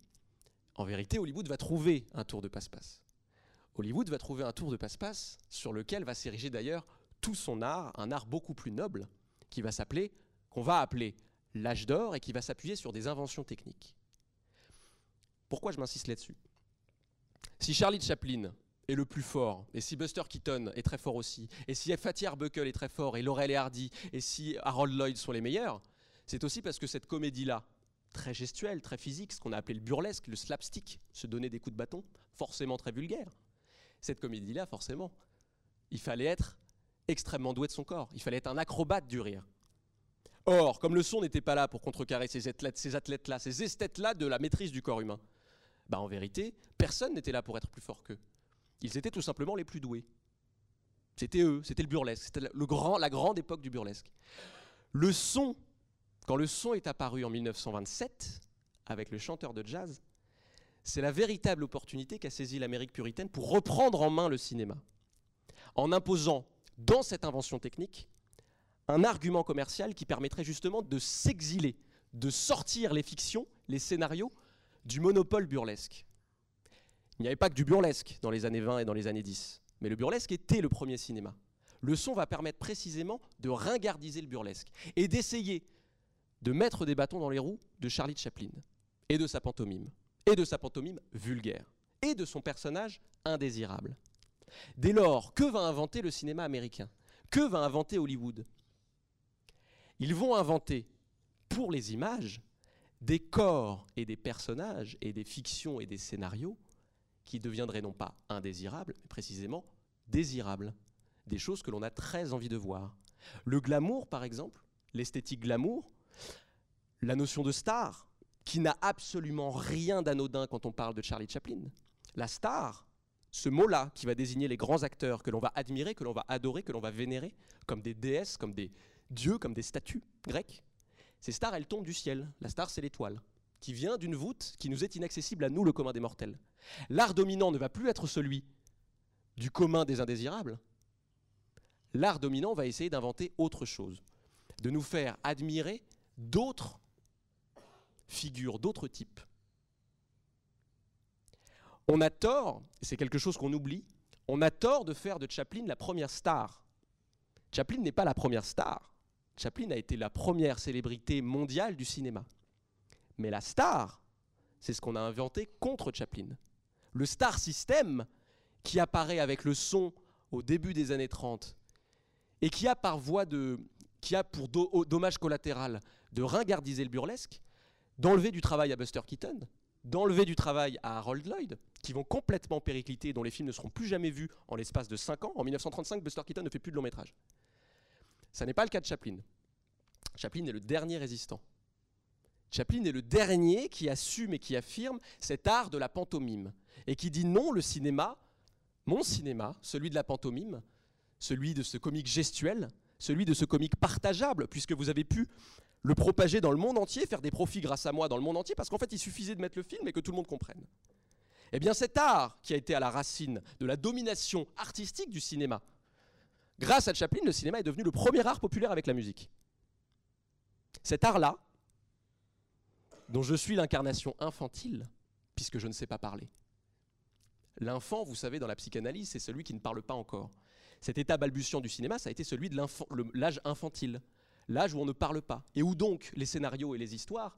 en vérité, Hollywood va trouver un tour de passe-passe. Hollywood va trouver un tour de passe-passe sur lequel va s'ériger d'ailleurs tout son art, un art beaucoup plus noble, qui va s'appeler, qu'on va appeler l'âge d'or et qui va s'appuyer sur des inventions techniques. Pourquoi je m'insiste là-dessus? Si Charlie Chaplin est le plus fort, et si Buster Keaton est très fort aussi, et si Fatty Arbuckle est très fort, et Laurel et Hardy, et si Harold Lloyd sont les meilleurs, c'est aussi parce que cette comédie-là, très gestuelle, très physique, ce qu'on a appelé le burlesque, le slapstick, se donner des coups de bâton, forcément très vulgaire. Cette comédie-là, forcément, il fallait être extrêmement doué de son corps, il fallait être un acrobate du rire. Or, comme le son n'était pas là pour contrecarrer ces athlètes-là, ces esthètes-là de la maîtrise du corps humain, bah en vérité, personne n'était là pour être plus fort qu'eux. Ils étaient tout simplement les plus doués. C'était eux, c'était le burlesque, c'était la grande époque du burlesque. Le son, quand le son est apparu en 1927, avec le chanteur de jazz, c'est la véritable opportunité qu'a saisie l'Amérique puritaine pour reprendre en main le cinéma, en imposant dans cette invention technique un argument commercial qui permettrait justement de s'exiler, de sortir les fictions, les scénarios du monopole burlesque. Il n'y avait pas que du burlesque dans les années 20 et dans les années 10, mais le burlesque était le premier cinéma. Le son va permettre précisément de ringardiser le burlesque et d'essayer de mettre des bâtons dans les roues de Charlie Chaplin et de sa pantomime, et de sa pantomime vulgaire, et de son personnage indésirable. Dès lors, que va inventer le cinéma américain? Que va inventer Hollywood? Ils vont inventer, pour les images, des corps et des personnages et des fictions et des scénarios qui deviendraient non pas indésirables, mais précisément désirables. Des choses que l'on a très envie de voir. Le glamour, par exemple, l'esthétique glamour, la notion de star, qui n'a absolument rien d'anodin quand on parle de Charlie Chaplin. La star, ce mot-là qui va désigner les grands acteurs que l'on va admirer, que l'on va adorer, que l'on va vénérer, comme des déesses, comme des dieux, comme des statues grecques, ces stars, elles tombent du ciel. La star, c'est l'étoile, qui vient d'une voûte qui nous est inaccessible à nous, le commun des mortels. L'art dominant ne va plus être celui du commun des indésirables. L'art dominant va essayer d'inventer autre chose, de nous faire admirer d'autres figures, d'autres types. On a tort, et c'est quelque chose qu'on oublie, on a tort de faire de Chaplin la première star. Chaplin n'est pas la première star. Chaplin a été la première célébrité mondiale du cinéma. Mais la star, c'est ce qu'on a inventé contre Chaplin. Le star system, qui apparaît avec le son au début des années 30, et qui a pour dommage collatéral de ringardiser le burlesque, d'enlever du travail à Buster Keaton, d'enlever du travail à Harold Lloyd, qui vont complètement péricliter, dont les films ne seront plus jamais vus en l'espace de 5 ans. En 1935, Buster Keaton ne fait plus de long métrage. Ça n'est pas le cas de Chaplin. Chaplin est le dernier résistant. Chaplin est le dernier qui assume et qui affirme cet art de la pantomime et qui dit non, le cinéma, mon cinéma, celui de la pantomime, celui de ce comique gestuel, celui de ce comique partageable, puisque vous avez pu le propager dans le monde entier, faire des profits grâce à moi dans le monde entier, parce qu'en fait il suffisait de mettre le film et que tout le monde comprenne. Eh bien cet art qui a été à la racine de la domination artistique du cinéma, Grâce à Chaplin, le cinéma est devenu le premier art populaire avec la musique. Cet art-là, dont je suis l'incarnation infantile, puisque je ne sais pas parler. L'enfant, vous savez, dans la psychanalyse, c'est celui qui ne parle pas encore. Cet état balbutiant du cinéma, ça a été celui de l'âge infantile, l'âge où on ne parle pas, et où donc les scénarios et les histoires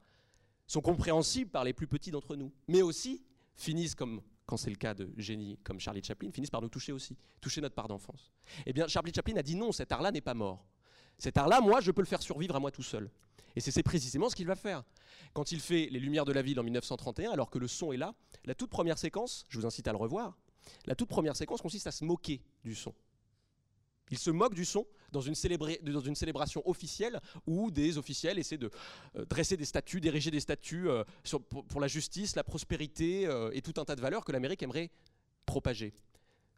sont compréhensibles par les plus petits d'entre nous, mais aussi finissent comme quand c'est le cas de génies comme Charlie Chaplin, finissent par nous toucher aussi, toucher notre part d'enfance. Eh bien, Charlie Chaplin a dit non, cet art-là n'est pas mort. Cet art-là, moi, je peux le faire survivre à moi tout seul. Et c'est précisément ce qu'il va faire. Quand il fait Les Lumières de la ville en 1931, alors que le son est là, la toute première séquence, je vous incite à le revoir, la toute première séquence consiste à se moquer du son. Il se moque du son dans une, célébration officielle où des officiels essaient de euh, dresser des statues, d'ériger des statues euh, pour, la justice, la prospérité euh, et tout un tas de valeurs que l'Amérique aimerait propager.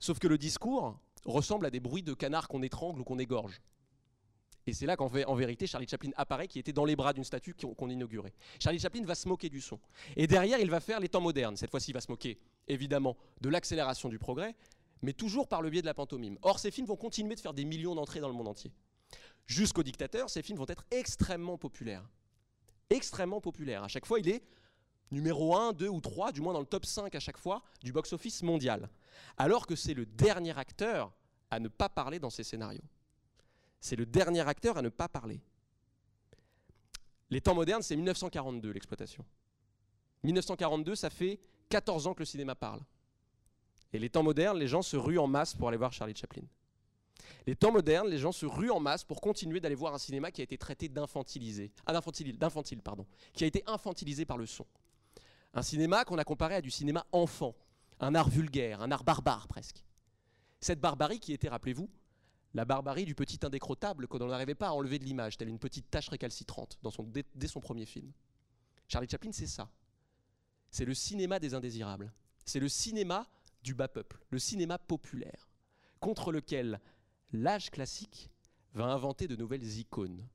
Sauf que le discours ressemble à des bruits de canards qu'on étrangle ou qu'on égorge. Et c'est là qu'en en vérité, Charlie Chaplin apparaît, qui était dans les bras d'une statue qu'on inaugurait. Charlie Chaplin va se moquer du son. Et derrière, il va faire les temps modernes. Cette fois-ci, il va se moquer, évidemment, de l'accélération du progrès, mais toujours par le biais de la pantomime. Or, ces films vont continuer de faire des millions d'entrées dans le monde entier. Jusqu'au dictateur, ces films vont être extrêmement populaires. Extrêmement populaires. À chaque fois, il est numéro 1, 2 ou 3, du moins dans le top 5 à chaque fois, du box-office mondial. Alors que c'est le dernier acteur à ne pas parler dans ces scénarios. C'est le dernier acteur à ne pas parler. Les temps modernes, c'est 1942 l'exploitation. 1942, ça fait 14 ans que le cinéma parle. Et les temps modernes, les gens se ruent en masse pour aller voir Charlie Chaplin. Les temps modernes, les gens se ruent en masse pour continuer d'aller voir un cinéma qui a été traité d'infantilisé, ah, d'infantile, pardon, qui a été infantilisé par le son. Un cinéma qu'on a comparé à du cinéma enfant, un art vulgaire, un art barbare presque. Cette barbarie qui était, rappelez-vous, la barbarie du petit indécrottable qu'on n'arrivait pas à enlever de l'image, telle une petite tache récalcitrante dès son premier film. Charlie Chaplin, c'est ça. C'est le cinéma des indésirables. C'est le cinéma du bas peuple, le cinéma populaire, contre lequel l'âge classique va inventer de nouvelles icônes.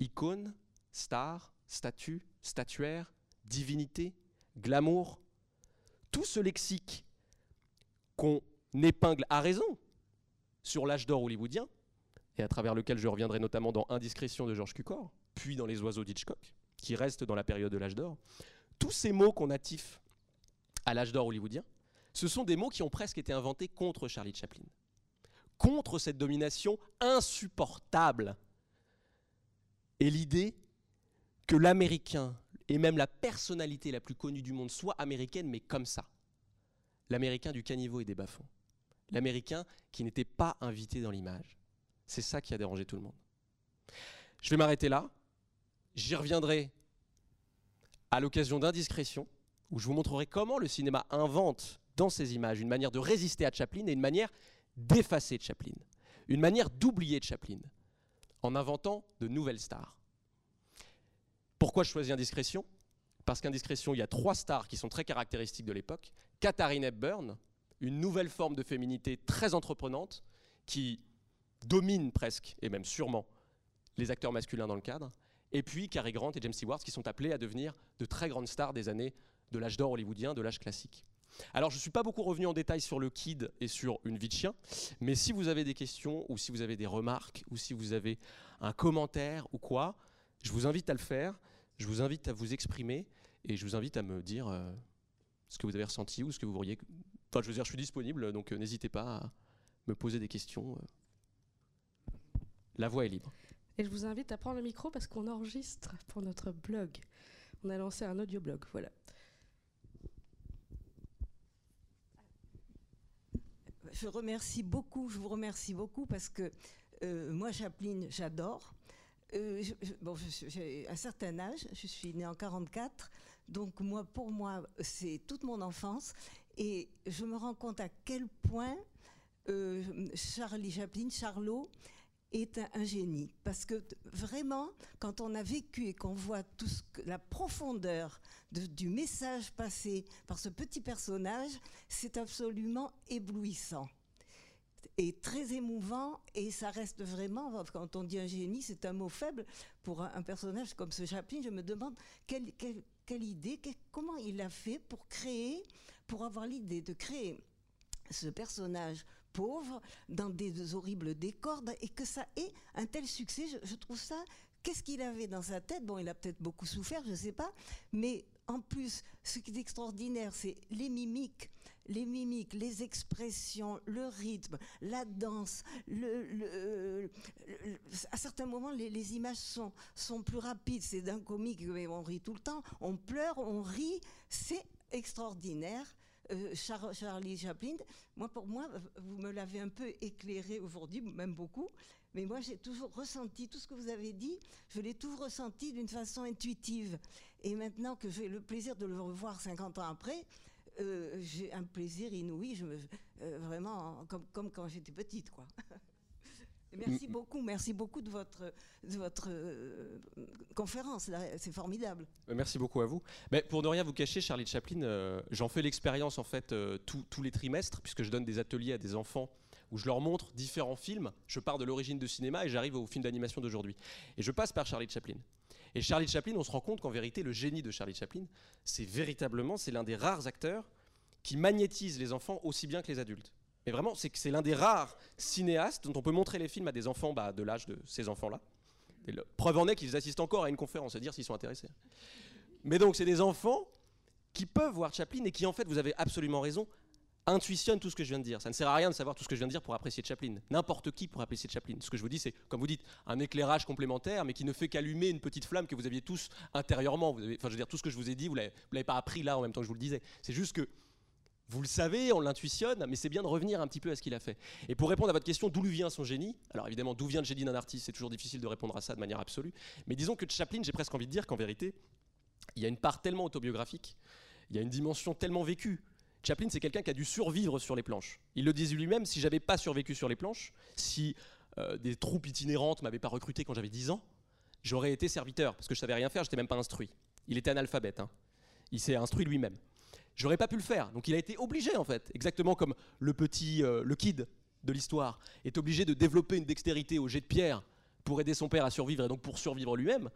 Icônes, stars, statues, statuaires, divinités, glamour, tout ce lexique qu'on épingle à raison sur l'âge d'or hollywoodien, et à travers lequel je reviendrai notamment dans Indiscrétion de Georges Cukor, puis dans Les oiseaux d'Hitchcock, qui restent dans la période de l'âge d'or, tous ces mots qu'on attife à l'âge d'or hollywoodien, ce sont des mots qui ont presque été inventés contre Charlie Chaplin, contre cette domination insupportable. Et l'idée que l'Américain, et même la personnalité la plus connue du monde, soit américaine, mais comme ça. L'Américain du caniveau et des bas l'Américain qui n'était pas invité dans l'image. C'est ça qui a dérangé tout le monde. Je vais m'arrêter là. J'y reviendrai à l'occasion d'Indiscrétion, où je vous montrerai comment le cinéma invente dans ses images une manière de résister à Chaplin et une manière d'effacer Chaplin, une manière d'oublier Chaplin, en inventant de nouvelles stars. Pourquoi je choisis Indiscrétion? Parce qu'Indiscrétion, il y a trois stars qui sont très caractéristiques de l'époque. Katharine Hepburn, une nouvelle forme de féminité très entreprenante qui domine presque, et même sûrement, les acteurs masculins dans le cadre. Et puis Cary Grant et James Stewart qui sont appelés à devenir de très grandes stars des années de l'âge d'or hollywoodien, de l'âge classique. Alors je ne suis pas beaucoup revenu en détail sur le Kid et sur Une vie de chien, mais si vous avez des questions ou si vous avez des remarques ou si vous avez un commentaire ou quoi, je vous invite à le faire, je vous invite à vous exprimer et je vous invite à me dire euh, ce que vous avez ressenti ou ce que vous voyez Enfin, je veux dire, je suis disponible, donc euh, n'hésitez pas à me poser des questions. Euh. La voix est libre. Et je vous invite à prendre le micro parce qu'on enregistre pour notre blog. On a lancé un audio-blog, voilà. Je remercie beaucoup, je vous remercie beaucoup parce que euh, moi, Chaplin, j'adore. bon, j'ai un certain âge, je suis née en 44, donc moi, pour moi, c'est toute mon enfance. Et je me rends compte à quel point euh, Charlie Chaplin, Charlot, est un, génie. Parce que vraiment, quand on a vécu et qu'on voit tout la profondeur du message passé par ce petit personnage, c'est absolument éblouissant. Et très émouvant, et ça reste vraiment, quand on dit un génie, c'est un mot faible pour un, personnage comme ce Chaplin. Je me demande quelle, quelle idée, comment il a fait pour créer pour avoir l'idée de créer ce personnage pauvre dans des horribles décors et que ça ait un tel succès. Je, trouve ça. Qu'est-ce qu'il avait dans sa tête? Bon, il a peut-être beaucoup souffert, je ne sais pas. Mais en plus, ce qui est extraordinaire, c'est les mimiques les mimiques, les expressions, le rythme, la danse. Le, à certains moments, les, images sont, sont plus rapides. C'est d'un comique, mais on rit tout le temps. On pleure, on rit. C'est extraordinaire. Euh, Charlie Chaplin, moi pour moi, vous me l'avez un peu éclairé aujourd'hui, même beaucoup, mais moi j'ai toujours ressenti tout ce que vous avez dit, je l'ai toujours ressenti d'une façon intuitive. Et maintenant que j'ai le plaisir de le revoir 50 ans après, euh, j'ai un plaisir inouï, je me, euh, vraiment comme, comme quand j'étais petite, quoi. Merci beaucoup, merci beaucoup de votre, de votre euh, conférence, c'est formidable. Euh, merci beaucoup à vous. Mais pour ne rien vous cacher, Charlie Chaplin, euh, j'en fais l'expérience en fait tous les trimestres, puisque je donne des ateliers à des enfants où je leur montre différents films. Je pars de l'origine de cinéma et j'arrive au film d'animation d'aujourd'hui. Et je passe par Charlie Chaplin. Et Charlie Chaplin, on se rend compte qu'en vérité, le génie de Charlie Chaplin, c'est véritablement, c'est l'un des rares acteurs qui magnétise les enfants aussi bien que les adultes. Mais vraiment, c'est que c'est l'un des rares cinéastes dont on peut montrer les films à des enfants bah, de l'âge de ces enfants-là. Preuve en est qu'ils assistent encore à une conférence, à dire s'ils sont intéressés. Mais donc, c'est des enfants qui peuvent voir Chaplin et qui, en fait, vous avez absolument raison, intuitionnent tout ce que je viens de dire. Ça ne sert à rien de savoir tout ce que je viens de dire pour apprécier Chaplin. N'importe qui pour apprécier Chaplin. Ce que je vous dis, c'est, comme vous dites, un éclairage complémentaire, mais qui ne fait qu'allumer une petite flamme que vous aviez tous intérieurement. Enfin, je veux dire, tout ce que je vous ai dit, vous ne l'avez pas appris là en même temps que je vous le disais. C'est juste que vous le savez, on l'intuitionne, mais c'est bien de revenir un petit peu à ce qu'il a fait. Et pour répondre à votre question, d'où lui vient son génie? Alors évidemment, d'où vient le génie d'un artiste? C'est toujours difficile de répondre à ça de manière absolue. Mais disons que Chaplin, j'ai presque envie de dire qu'en vérité, il y a une part tellement autobiographique, il y a une dimension tellement vécue. Chaplin, c'est quelqu'un qui a dû survivre sur les planches. Il le disait lui-même, si j'avais pas survécu sur les planches, si euh, des troupes itinérantes m'avaient pas recruté quand j'avais 10 ans, j'aurais été serviteur, parce que je savais rien faire, j'étais même pas instruit. Il était analphabète, hein. il s'est instruit lui-même. J'aurais pas pu le faire. Donc il a été obligé en fait, exactement comme le petit, euh, le kid de l'histoire est obligé de développer une dextérité au jet de pierre pour aider son père à survivre et donc pour survivre lui-même.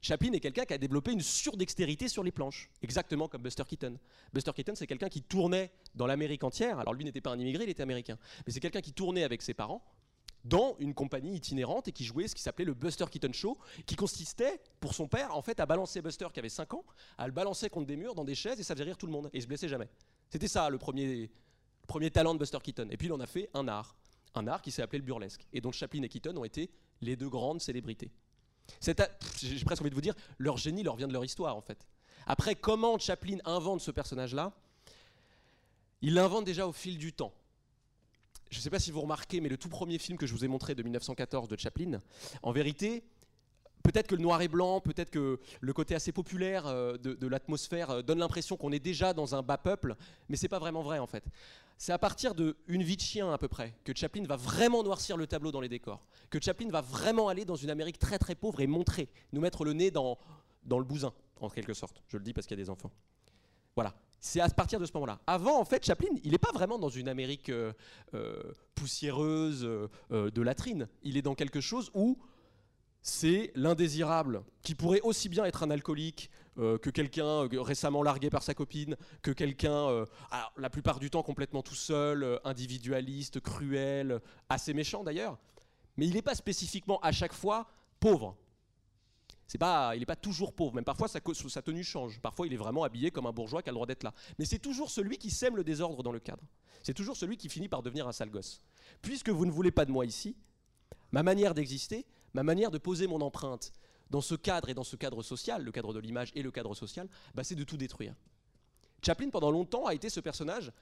Chaplin est quelqu'un qui a développé une surdextérité sur les planches, exactement comme Buster Keaton. Buster Keaton, c'est quelqu'un qui tournait dans l'Amérique entière. Alors lui n'était pas un immigré, il était américain, mais c'est quelqu'un qui tournait avec ses parents dans une compagnie itinérante et qui jouait ce qui s'appelait le Buster Keaton Show, qui consistait, pour son père, en fait, à balancer Buster qui avait 5 ans, à le balancer contre des murs, dans des chaises, et ça faisait rire tout le monde, et il se blessait jamais. C'était ça le premier, premier talent de Buster Keaton. Et puis il en a fait un art, un art qui s'est appelé le burlesque, et dont Chaplin et Keaton ont été les deux grandes célébrités. J'ai presque envie de vous dire, leur génie leur vient de leur histoire, en fait. Après, comment Chaplin invente ce personnage-là? Il l'invente déjà au fil du temps je ne sais pas si vous remarquez, mais le tout premier film que je vous ai montré de 1914 de Chaplin, en vérité, peut-être que le noir et blanc, peut-être que le côté assez populaire euh, de, l'atmosphère euh, donne l'impression qu'on est déjà dans un bas peuple, mais c'est pas vraiment vrai en fait. C'est à partir de Une vie de chien à peu près que Chaplin va vraiment noircir le tableau dans les décors, que Chaplin va vraiment aller dans une Amérique très très pauvre et montrer, nous mettre le nez dans, dans le bousin, en quelque sorte. Je le dis parce qu'il y a des enfants. Voilà. C'est à partir de ce moment-là. Avant, en fait, Chaplin, il n'est pas vraiment dans une Amérique euh, euh, poussiéreuse euh, de latrine. Il est dans quelque chose où c'est l'indésirable, qui pourrait aussi bien être un alcoolique que quelqu'un récemment largué par sa copine, que quelqu'un, la plupart du temps complètement tout seul, individualiste, cruel, assez méchant d'ailleurs. Mais il n'est pas spécifiquement à chaque fois pauvre il n'est pas toujours pauvre, même parfois sa, sa, tenue change. Parfois, il est vraiment habillé comme un bourgeois qui a le droit d'être là. Mais c'est toujours celui qui sème le désordre dans le cadre. C'est toujours celui qui finit par devenir un sale gosse. Puisque vous ne voulez pas de moi ici, ma manière d'exister, ma manière de poser mon empreinte dans ce cadre et dans ce cadre social, le cadre de l'image et le cadre social, bah, c'est de tout détruire. Chaplin, pendant longtemps, a été ce personnage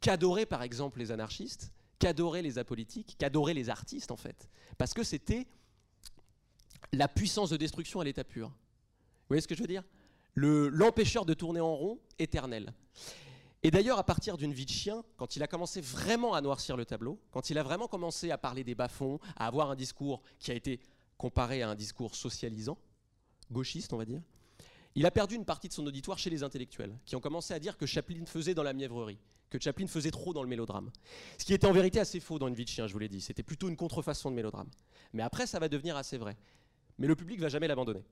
qu'adoraient par exemple les anarchistes, qu'adoraient les apolitiques, qu'adoraient les artistes en fait. Parce que c'était la puissance de destruction à l'état pur. Vous voyez ce que je veux dire? L'empêcheur de tourner en rond éternel. Et d'ailleurs, à partir d'une vie de chien, quand il a commencé vraiment à noircir le tableau, quand il a vraiment commencé à parler des bas-fonds, à avoir un discours qui a été comparé à un discours socialisant, gauchiste, on va dire, il a perdu une partie de son auditoire chez les intellectuels, qui ont commencé à dire que Chaplin faisait dans la mièvrerie, que Chaplin faisait trop dans le mélodrame. Ce qui était en vérité assez faux dans une vie de chien, je vous l'ai dit. C'était plutôt une contrefaçon de mélodrame. Mais après, ça va devenir assez vrai mais le public va jamais l'abandonner.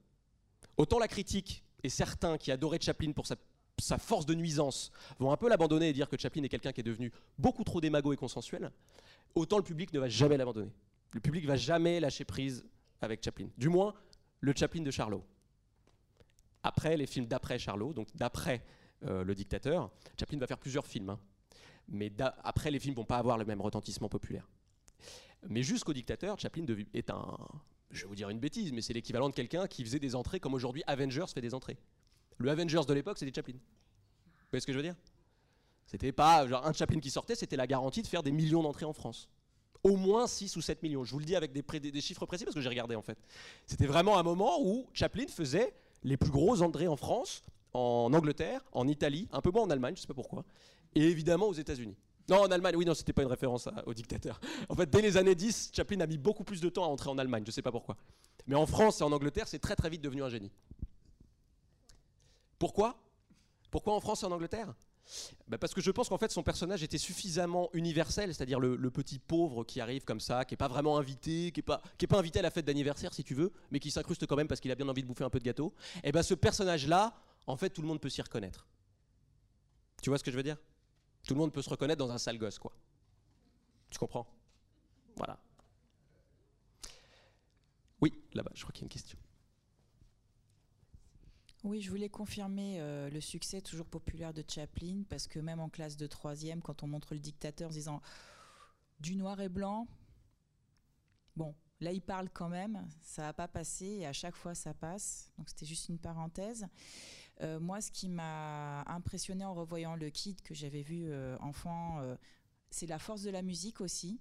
Autant la critique et certains qui adoraient Chaplin pour sa, force de nuisance vont un peu l'abandonner et dire que Chaplin est quelqu'un qui est devenu beaucoup trop démago et consensuel, autant le public ne va jamais l'abandonner. Le public va jamais lâcher prise avec Chaplin. Du moins, le Chaplin de Charlot. Après les films d'après Charlot, donc d'après euh, le dictateur, Chaplin va faire plusieurs films. Hein. Mais après, les films vont pas avoir le même retentissement populaire. Mais jusqu'au dictateur, Chaplin est un, je vais vous dire une bêtise, mais c'est l'équivalent de quelqu'un qui faisait des entrées comme aujourd'hui Avengers fait des entrées. Le Avengers de l'époque, c'était Chaplin. Vous voyez ce que je veux dire? C'était pas genre un Chaplin qui sortait, c'était la garantie de faire des millions d'entrées en France. Au moins 6 ou 7 millions. Je vous le dis avec des, chiffres précis parce que j'ai regardé en fait. C'était vraiment un moment où Chaplin faisait les plus gros entrées en France, en Angleterre, en Italie, un peu moins en Allemagne, je sais pas pourquoi, et évidemment aux États-Unis. Non, en Allemagne, oui, non, c'était pas une référence au dictateur. En fait, dès les années 10, Chaplin a mis beaucoup plus de temps à entrer en Allemagne, je sais pas pourquoi. Mais en France et en Angleterre, c'est très très vite devenu un génie. Pourquoi? Pourquoi en France et en Angleterre? Bah, parce que je pense qu'en fait son personnage était suffisamment universel, c'est-à-dire le, petit pauvre qui arrive comme ça, qui est pas vraiment invité, qui est pas, invité à la fête d'anniversaire si tu veux, mais qui s'incruste quand même parce qu'il a bien envie de bouffer un peu de gâteau. Et ben ce personnage-là, en fait tout le monde peut s'y reconnaître. Tu vois ce que je veux dire? Tout le monde peut se reconnaître dans un sale gosse, quoi. Tu comprends? Voilà. Oui, là-bas, je crois qu'il y a une question. Oui, je voulais confirmer euh, le succès toujours populaire de Chaplin, parce que même en classe de troisième, quand on montre le dictateur en disant du noir et blanc, bon, là il parle quand même, ça va pas passer, et à chaque fois ça passe. Donc c'était juste une parenthèse. Euh, moi, ce qui m'a impressionné en revoyant le kid que j'avais vu euh, enfant, c'est la force de la musique aussi.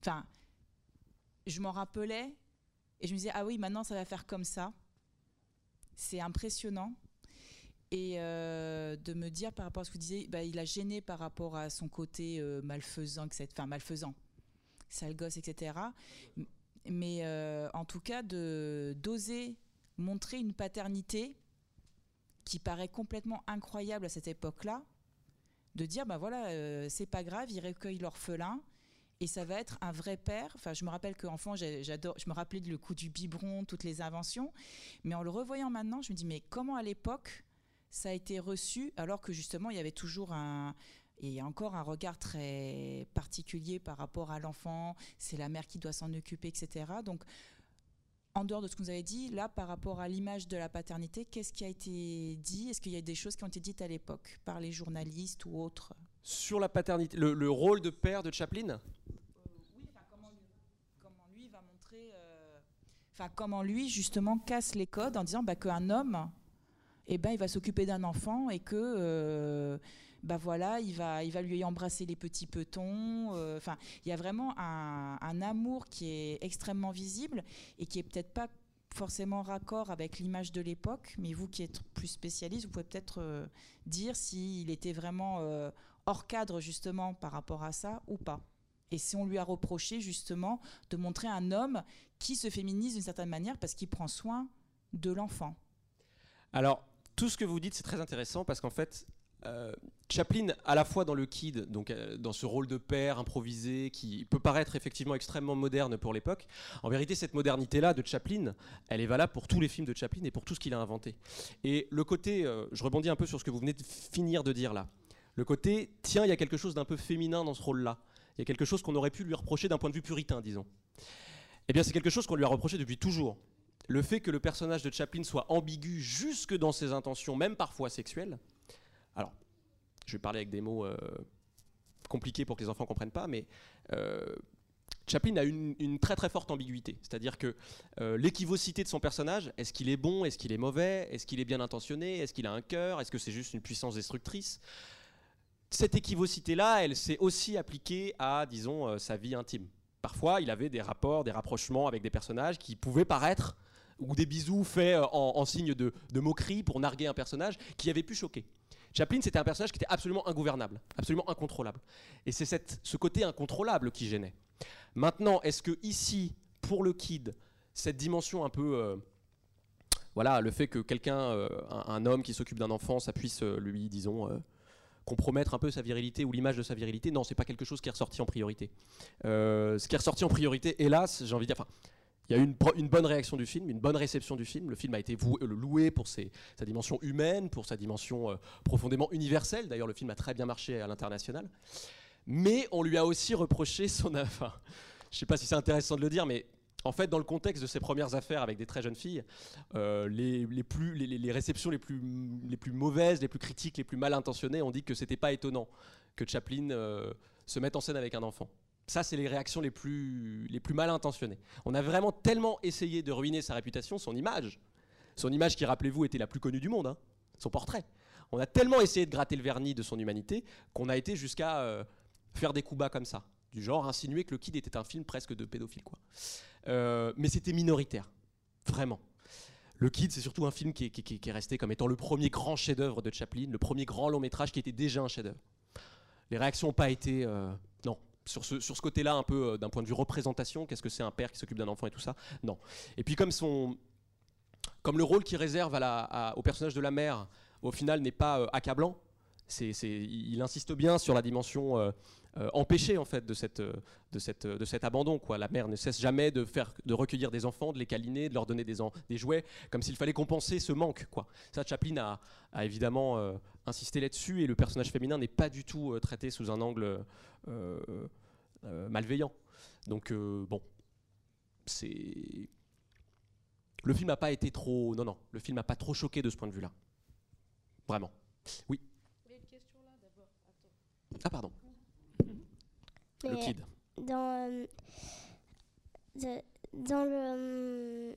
Enfin, je m'en rappelais et je me disais, ah oui, maintenant ça va faire comme ça. C'est impressionnant. Et euh, de me dire par rapport à ce que vous disiez, bah, il a gêné par rapport à son côté euh, malfaisant, enfin malfaisant, sale gosse, etc. Mais euh, en tout cas, d'oser montrer une paternité qui paraît complètement incroyable à cette époque-là, de dire, bah voilà, c'est pas grave, il recueille l'orphelin, et ça va être un vrai père. Enfin, je me rappelle qu'enfant, j'adore, je me rappelais le coup du biberon, toutes les inventions. Mais en le revoyant maintenant, je me dis, mais comment à l'époque ça a été reçu, alors que justement, il y avait toujours un, et encore un regard très particulier par rapport à l'enfant, c'est la mère qui doit s'en occuper, etc. Donc, en dehors de ce que vous avez dit, là, par rapport à l'image de la paternité, qu'est-ce qui a été dit? Est-ce qu'il y a des choses qui ont été dites à l'époque par les journalistes ou autres? Sur la paternité, le, rôle de père de Chaplin? Enfin, comment lui, justement, casse les codes en disant bah, qu'un homme, eh ben, il va s'occuper d'un enfant et que, euh, bah voilà, il va, il va lui embrasser les petits petons. Euh, enfin, il y a vraiment un, amour qui est extrêmement visible et qui est peut-être pas forcément raccord avec l'image de l'époque, mais vous qui êtes plus spécialiste, vous pouvez peut-être euh, dire s'il était vraiment hors cadre justement par rapport à ça ou pas. Et si on lui a reproché justement de montrer un homme qui se féminise d'une certaine manière parce qu'il prend soin de l'enfant. Alors, tout ce que vous dites, c'est très intéressant parce qu'en fait, euh, Chaplin, à la fois dans le Kid, donc euh, dans ce rôle de père improvisé, qui peut paraître effectivement extrêmement moderne pour l'époque, en vérité, cette modernité-là de Chaplin, elle est valable pour tous les films de Chaplin et pour tout ce qu'il a inventé. Et le côté, euh, je rebondis un peu sur ce que vous venez de finir de dire là, le côté, tiens, il y a quelque chose d'un peu féminin dans ce rôle-là. Il y a quelque chose qu'on aurait pu lui reprocher d'un point de vue puritain, disons. Eh bien, c'est quelque chose qu'on lui a reproché depuis toujours. Le fait que le personnage de Chaplin soit ambigu jusque dans ses intentions, même parfois sexuelles. Alors, je vais parler avec des mots euh, compliqués pour que les enfants ne comprennent pas, mais euh, Chaplin a une, très très forte ambiguïté. C'est-à-dire que euh, l'équivocité de son personnage, est-ce qu'il est bon, est-ce qu'il est mauvais, est-ce qu'il est bien intentionné, est-ce qu'il a un cœur, est-ce que c'est juste une puissance destructrice cette équivocité-là, elle s'est aussi appliquée à, disons, sa vie intime. Parfois, il avait des rapports, des rapprochements avec des personnages qui pouvaient paraître, ou des bisous faits en, signe de, moquerie pour narguer un personnage, qui avait pu choquer. Chaplin, c'était un personnage qui était absolument ingouvernable, absolument incontrôlable. Et c'est ce côté incontrôlable qui gênait. Maintenant, est-ce que ici, pour le kid, cette dimension un peu... Euh, voilà, le fait que quelqu'un, un, homme qui s'occupe d'un enfant, ça puisse lui, disons compromettre un peu sa virilité ou l'image de sa virilité. Non, c'est pas quelque chose qui est ressorti en priorité. Euh, ce qui est ressorti en priorité, hélas, j'ai envie de dire, enfin, il y a eu une, bonne réaction du film, une bonne réception du film. Le film a été euh, loué pour sa dimension humaine, pour sa dimension euh, profondément universelle. D'ailleurs, le film a très bien marché à l'international. Mais on lui a aussi reproché son... Enfin, je sais pas si c'est intéressant de le dire, mais en fait, dans le contexte de ses premières affaires avec des très jeunes filles, euh, les, réceptions les plus, les plus mauvaises, les plus critiques, les plus mal intentionnées ont dit que c'était pas étonnant que Chaplin se mette en scène avec un enfant. Ça, c'est les réactions les plus, les plus mal intentionnées. On a vraiment tellement essayé de ruiner sa réputation, son image. Son image qui, rappelez-vous, était la plus connue du monde, hein, son portrait. On a tellement essayé de gratter le vernis de son humanité qu'on a été jusqu'à euh, faire des coups bas comme ça. Du genre insinuer que le Kid était un film presque de pédophile. Quoi. Euh, mais c'était minoritaire, vraiment. Le Kid, c'est surtout un film qui est, resté comme étant le premier grand chef-d'œuvre de Chaplin, le premier grand long métrage qui était déjà un chef-d'œuvre. Les réactions n'ont pas été. Euh. Sur ce, côté-là, un peu euh, d'un point de vue représentation, qu'est-ce que c'est un père qui s'occupe d'un enfant et tout ça? Non. Et puis, comme, son, comme le rôle qu'il réserve au personnage de la mère, au final, n'est pas accablant, c'est, il insiste bien sur la dimension euh, empêcher en fait de, cette, euh, de, cette, euh, de cet abandon. Quoi. La mère ne cesse jamais de, faire, de recueillir des enfants, de les câliner, de leur donner des, des jouets, comme s'il fallait compenser ce manque. Quoi. Ça, Chaplin a, a évidemment insisté là-dessus, et le personnage féminin n'est pas du tout traité sous un angle malveillant. Donc bon, c'est Le film n'a pas été trop. Non, non, le film n'a pas trop choqué de ce point de vue-là. Vraiment. Oui. Ah, pardon. Le Mais kid. dans, euh, de- dans, le,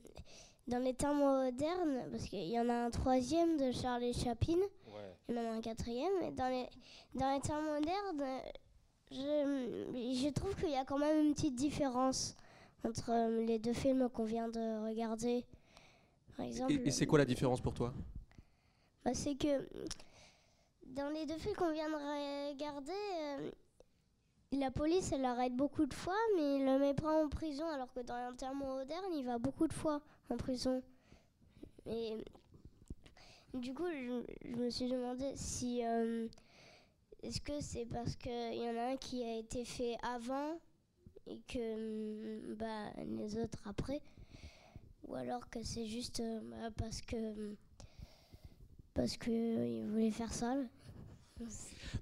dans les temps modernes, parce qu'il y en a un troisième de Charlie Chaplin, et même un quatrième, et dans les, dans les temps modernes, je, je trouve qu'il y a quand même une petite différence entre euh, les deux films qu'on vient de regarder. Par exemple, Et, et c'est quoi la différence pour toi? Bah, c'est que dans les deux films qu'on vient de regarder, euh, la police elle l'arrête beaucoup de fois, mais il le met pas en prison, alors que dans l'intermo moderne, il va beaucoup de fois en prison. Et du coup, je, me suis demandé si euh, est-ce que c'est parce qu'il y en a un qui a été fait avant et que hum, bah, les autres après, ou alors que c'est juste euh, parce que parce qu'il voulait faire ça.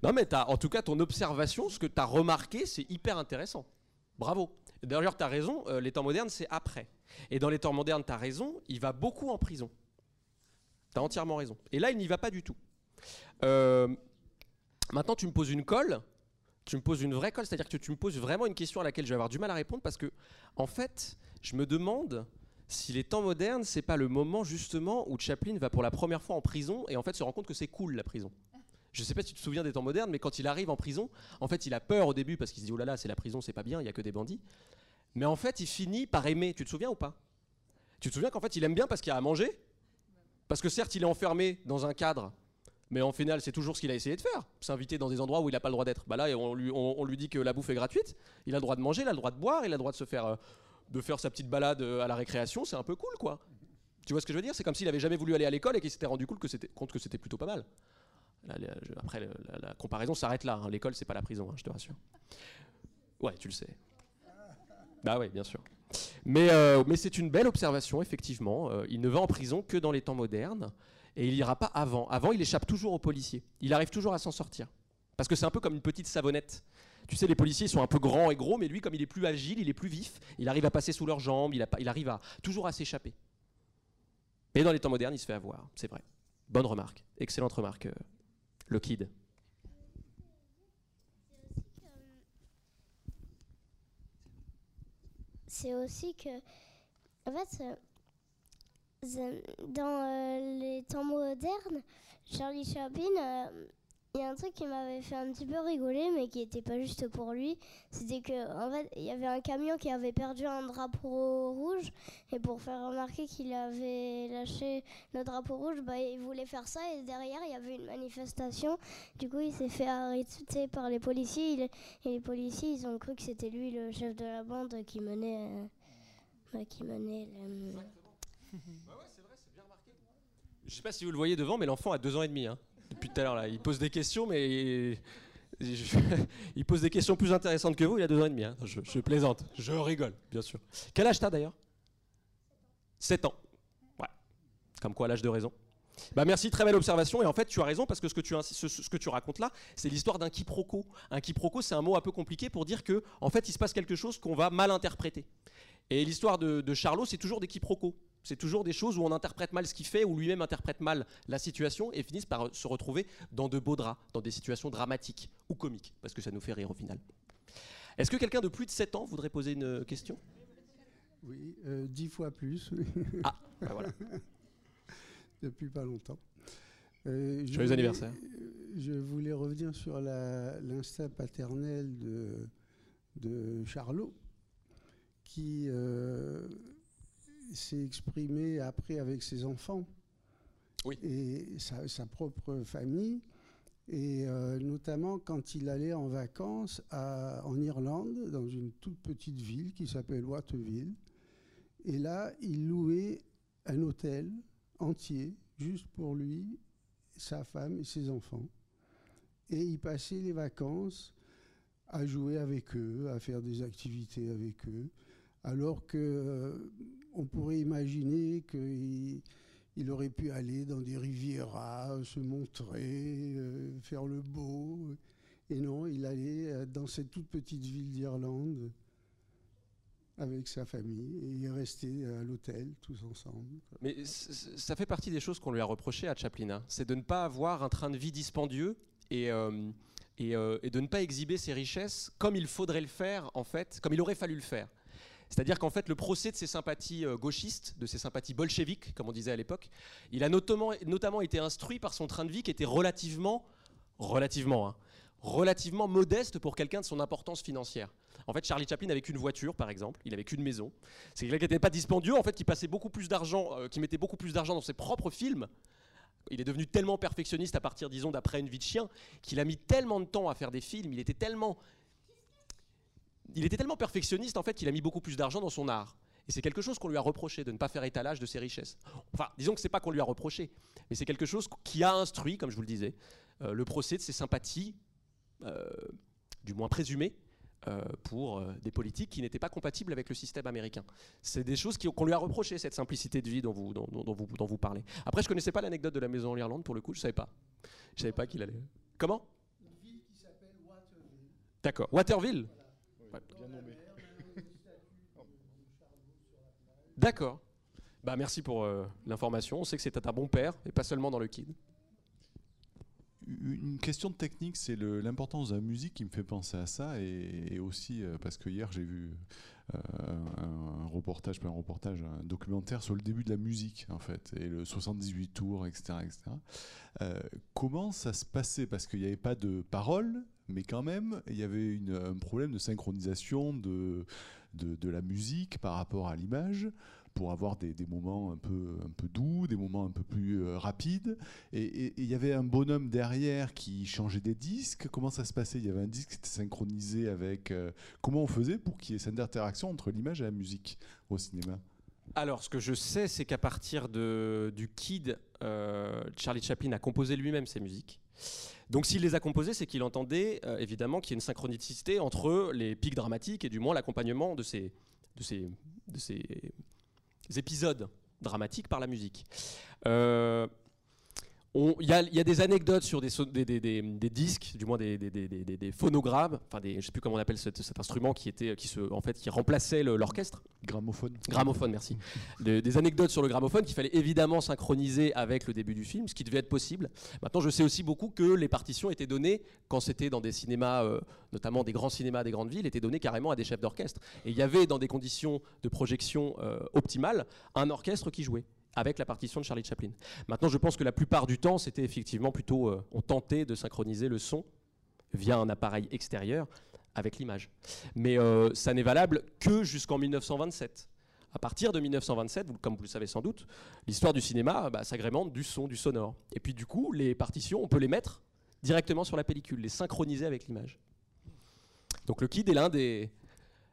Non, mais en tout cas, ton observation, ce que tu as remarqué, c'est hyper intéressant. Bravo. D'ailleurs, tu as raison, euh, les temps modernes, c'est après. Et dans les temps modernes, tu as raison, il va beaucoup en prison. Tu as entièrement raison. Et là, il n'y va pas du tout. Euh, maintenant, tu me poses une colle. Tu me poses une vraie colle, c'est-à-dire que tu me poses vraiment une question à laquelle je vais avoir du mal à répondre parce que, en fait, je me demande si les temps modernes, c'est pas le moment justement où Chaplin va pour la première fois en prison et en fait se rend compte que c'est cool la prison. Je sais pas si tu te souviens des temps modernes, mais quand il arrive en prison, en fait, il a peur au début parce qu'il se dit oh là là, c'est la prison, c'est pas bien, il y a que des bandits. Mais en fait, il finit par aimer. Tu te souviens ou pas? Tu te souviens qu'en fait, il aime bien parce qu'il a à manger? Parce que certes, il est enfermé dans un cadre, mais en final, c'est toujours ce qu'il a essayé de faire s'inviter dans des endroits où il n'a pas le droit d'être. Bah là, on lui, dit que la bouffe est gratuite, il a le droit de manger, il a le droit de boire, il a le droit de se faire, euh, de faire sa petite balade euh, à la récréation, c'est un peu cool quoi. Tu vois ce que je veux dire? C'est comme s'il avait jamais voulu aller à l'école et qu'il s'était rendu compte que c'était plutôt pas mal. Après, la, comparaison s'arrête là. hein. L'école, c'est pas la prison, hein, je te rassure. Ouais, tu le sais. Bah oui, bien sûr. Mais, euh, mais c'est une belle observation, effectivement. Euh, il ne va en prison que dans les temps modernes et il ira pas avant. Avant, il échappe toujours aux policiers. Il arrive toujours à s'en sortir. Parce que c'est un peu comme une petite savonnette. Tu sais, les policiers sont un peu grands et gros, mais lui, comme il est plus agile, il est plus vif, il arrive à passer sous leurs jambes, il, arrive toujours à s'échapper. Mais dans les temps modernes, il se fait avoir, c'est vrai. Bonne remarque, excellente remarque, euh, le kid. c'est aussi que, en fait, euh, dans euh, les temps modernes, Charlie Chaplin, euh, il y a un truc qui m'avait fait un petit peu rigoler, mais qui n'était pas juste pour lui. C'était que, en fait, il y avait un camion qui avait perdu un drapeau rouge, et pour faire remarquer qu'il avait lâché le drapeau rouge, bah, il voulait faire ça, et derrière, il y avait une manifestation. Du coup, il s'est fait arrêter par les policiers. Et les policiers, ils ont cru que c'était lui le chef de la bande qui menait, euh, bah, qui menait le- Je sais pas si vous le voyez devant, mais l'enfant a deux ans et demi. hein. Depuis tout à l'heure, là, il pose des questions, mais il pose des questions plus intéressantes que vous. Il a deux ans et demi. hein. Je, plaisante, je rigole, bien sûr. Quel âge t'as d'ailleurs? 7 ans. Ouais. Comme quoi, l'âge de raison. Bah merci, très belle observation. Et en fait, tu as raison parce que ce que tu, insi- ce, ce que tu racontes là, c'est l'histoire d'un quiproquo. Un quiproquo, c'est un mot un peu compliqué pour dire que, en fait, il se passe quelque chose qu'on va mal interpréter. Et l'histoire de, de Charlot, c'est toujours des quiproquos. C'est toujours des choses où on interprète mal ce qu'il fait, ou lui-même interprète mal la situation, et finissent par euh, se retrouver dans de beaux draps, dans des situations dramatiques ou comiques, parce que ça nous fait rire au final. Est-ce que quelqu'un de plus de 7 ans voudrait poser une question? Oui, euh, dix fois plus, Ah, bah voilà. depuis pas longtemps. Euh, je Joyeux voulais- anniversaire. Je voulais revenir sur l'instinct paternel de, de Charlot, qui euh, s'est exprimé après avec ses enfants Oui. et sa, sa propre famille, et euh, notamment quand il allait en vacances à- en Irlande, dans une toute petite ville qui s'appelle Watteville. Et là, il louait un hôtel entier, juste pour lui, sa femme et ses enfants. Et il passait les vacances à jouer avec eux, à faire des activités avec eux, alors que euh, on pourrait imaginer qu'il il aurait pu aller dans des rivières, se montrer, euh, faire le beau. Et non, il allait euh, dans cette toute petite ville d'Irlande avec sa famille et il est à l'hôtel tous ensemble. Mais ça fait partie des choses qu'on lui a reproché à Chaplin, hein. c'est de ne pas avoir un train de vie dispendieux et, euh, et, de ne pas exhiber ses richesses comme il faudrait le faire, en fait, comme il aurait fallu le faire. C'est-à-dire qu'en fait, le procès de ses sympathies euh, gauchistes, de ses sympathies bolcheviques, comme on disait à l'époque, il a notamment, été instruit par son train de vie qui était relativement, relativement, hein, relativement modeste pour quelqu'un de son importance financière. En fait, Charlie Chaplin avait qu'une voiture, par exemple, il avait qu'une maison. C'est quelqu'un qui n'était pas dispendieux, en fait, qui passait beaucoup plus d'argent, euh, qui mettait beaucoup plus d'argent dans ses propres films. Il est devenu tellement perfectionniste à partir, disons, d'après une vie de chien, qu'il a mis tellement de temps à faire des films. Il était tellement, il était tellement perfectionniste en fait qu'il a mis beaucoup plus d'argent dans son art. Et c'est quelque chose qu'on lui a reproché de ne pas faire étalage de ses richesses. Enfin, disons que c'est pas qu'on lui a reproché, mais c'est quelque chose qui a instruit, comme je vous le disais, euh, le procès de ses sympathies, euh, du moins présumées, euh, pour des politiques qui n'étaient pas compatibles avec le système américain. C'est des choses qu'on lui a reproché, cette simplicité de vie dont vous, dont, vous, dont vous parlez. Après, je connaissais pas l'anecdote de la maison en Irlande, pour le coup, je savais pas. Je savais pas qu'il allait. Comment? Une ville qui s'appelle Waterville. D'accord, Waterville? D'accord. Bah, merci pour euh, l'information. On sait que c'était un bon père, et pas seulement dans le kid. Une question de technique, c'est l'importance de la musique qui me fait penser à ça, et, aussi euh, parce que hier j'ai vu euh, un, reportage, pas un reportage, un documentaire sur le début de la musique en fait, et le 78 tours, etc. etc. comment ça se passait? Parce qu'il n'y avait pas de paroles, mais quand même, il y avait un problème de synchronisation de, de, la musique par rapport à l'image pour avoir des, moments un peu, un peu doux, des moments un peu plus euh, rapides. Et il y avait un bonhomme derrière qui changeait des disques. Comment ça se passait? Il y avait un disque qui était synchronisé avec... Euh, comment on faisait pour qu'il y ait cette interaction entre l'image et la musique au cinéma? Alors, ce que je sais, c'est qu'à partir de, du Kid, euh, Charlie Chaplin a composé lui-même ses musiques. Donc s'il les a composés, c'est qu'il entendait euh, évidemment qu'il y ait une synchronicité entre les pics dramatiques et du moins l'accompagnement de ces épisodes dramatiques par la musique. Euh, il y, a des anecdotes sur des, des, disques, du moins des, phonogrammes, enfin je ne sais plus comment on appelle cet, instrument qui était, qui se, en fait, qui remplaçait l'orchestre. Gramophone. Gramophone, merci. des anecdotes sur le gramophone qu'il fallait évidemment synchroniser avec le début du film, ce qui devait être possible. Maintenant, je sais aussi beaucoup que les partitions étaient données quand c'était dans des cinémas, euh, notamment des grands cinémas des grandes villes, étaient données carrément à des chefs d'orchestre. Et il y avait dans des conditions de projection euh, optimales un orchestre qui jouait avec la partition de Charlie Chaplin. Maintenant, je pense que la plupart du temps, c'était effectivement plutôt, euh, on tentait de synchroniser le son via un appareil extérieur avec l'image. Mais euh, ça n'est valable que jusqu'en 1927. À partir de 1927, comme vous le savez sans doute, l'histoire du cinéma bah, s'agrémente du son, du sonore. Et puis du coup, les partitions, on peut les mettre directement sur la pellicule, les synchroniser avec l'image. Donc le KID est l'un des,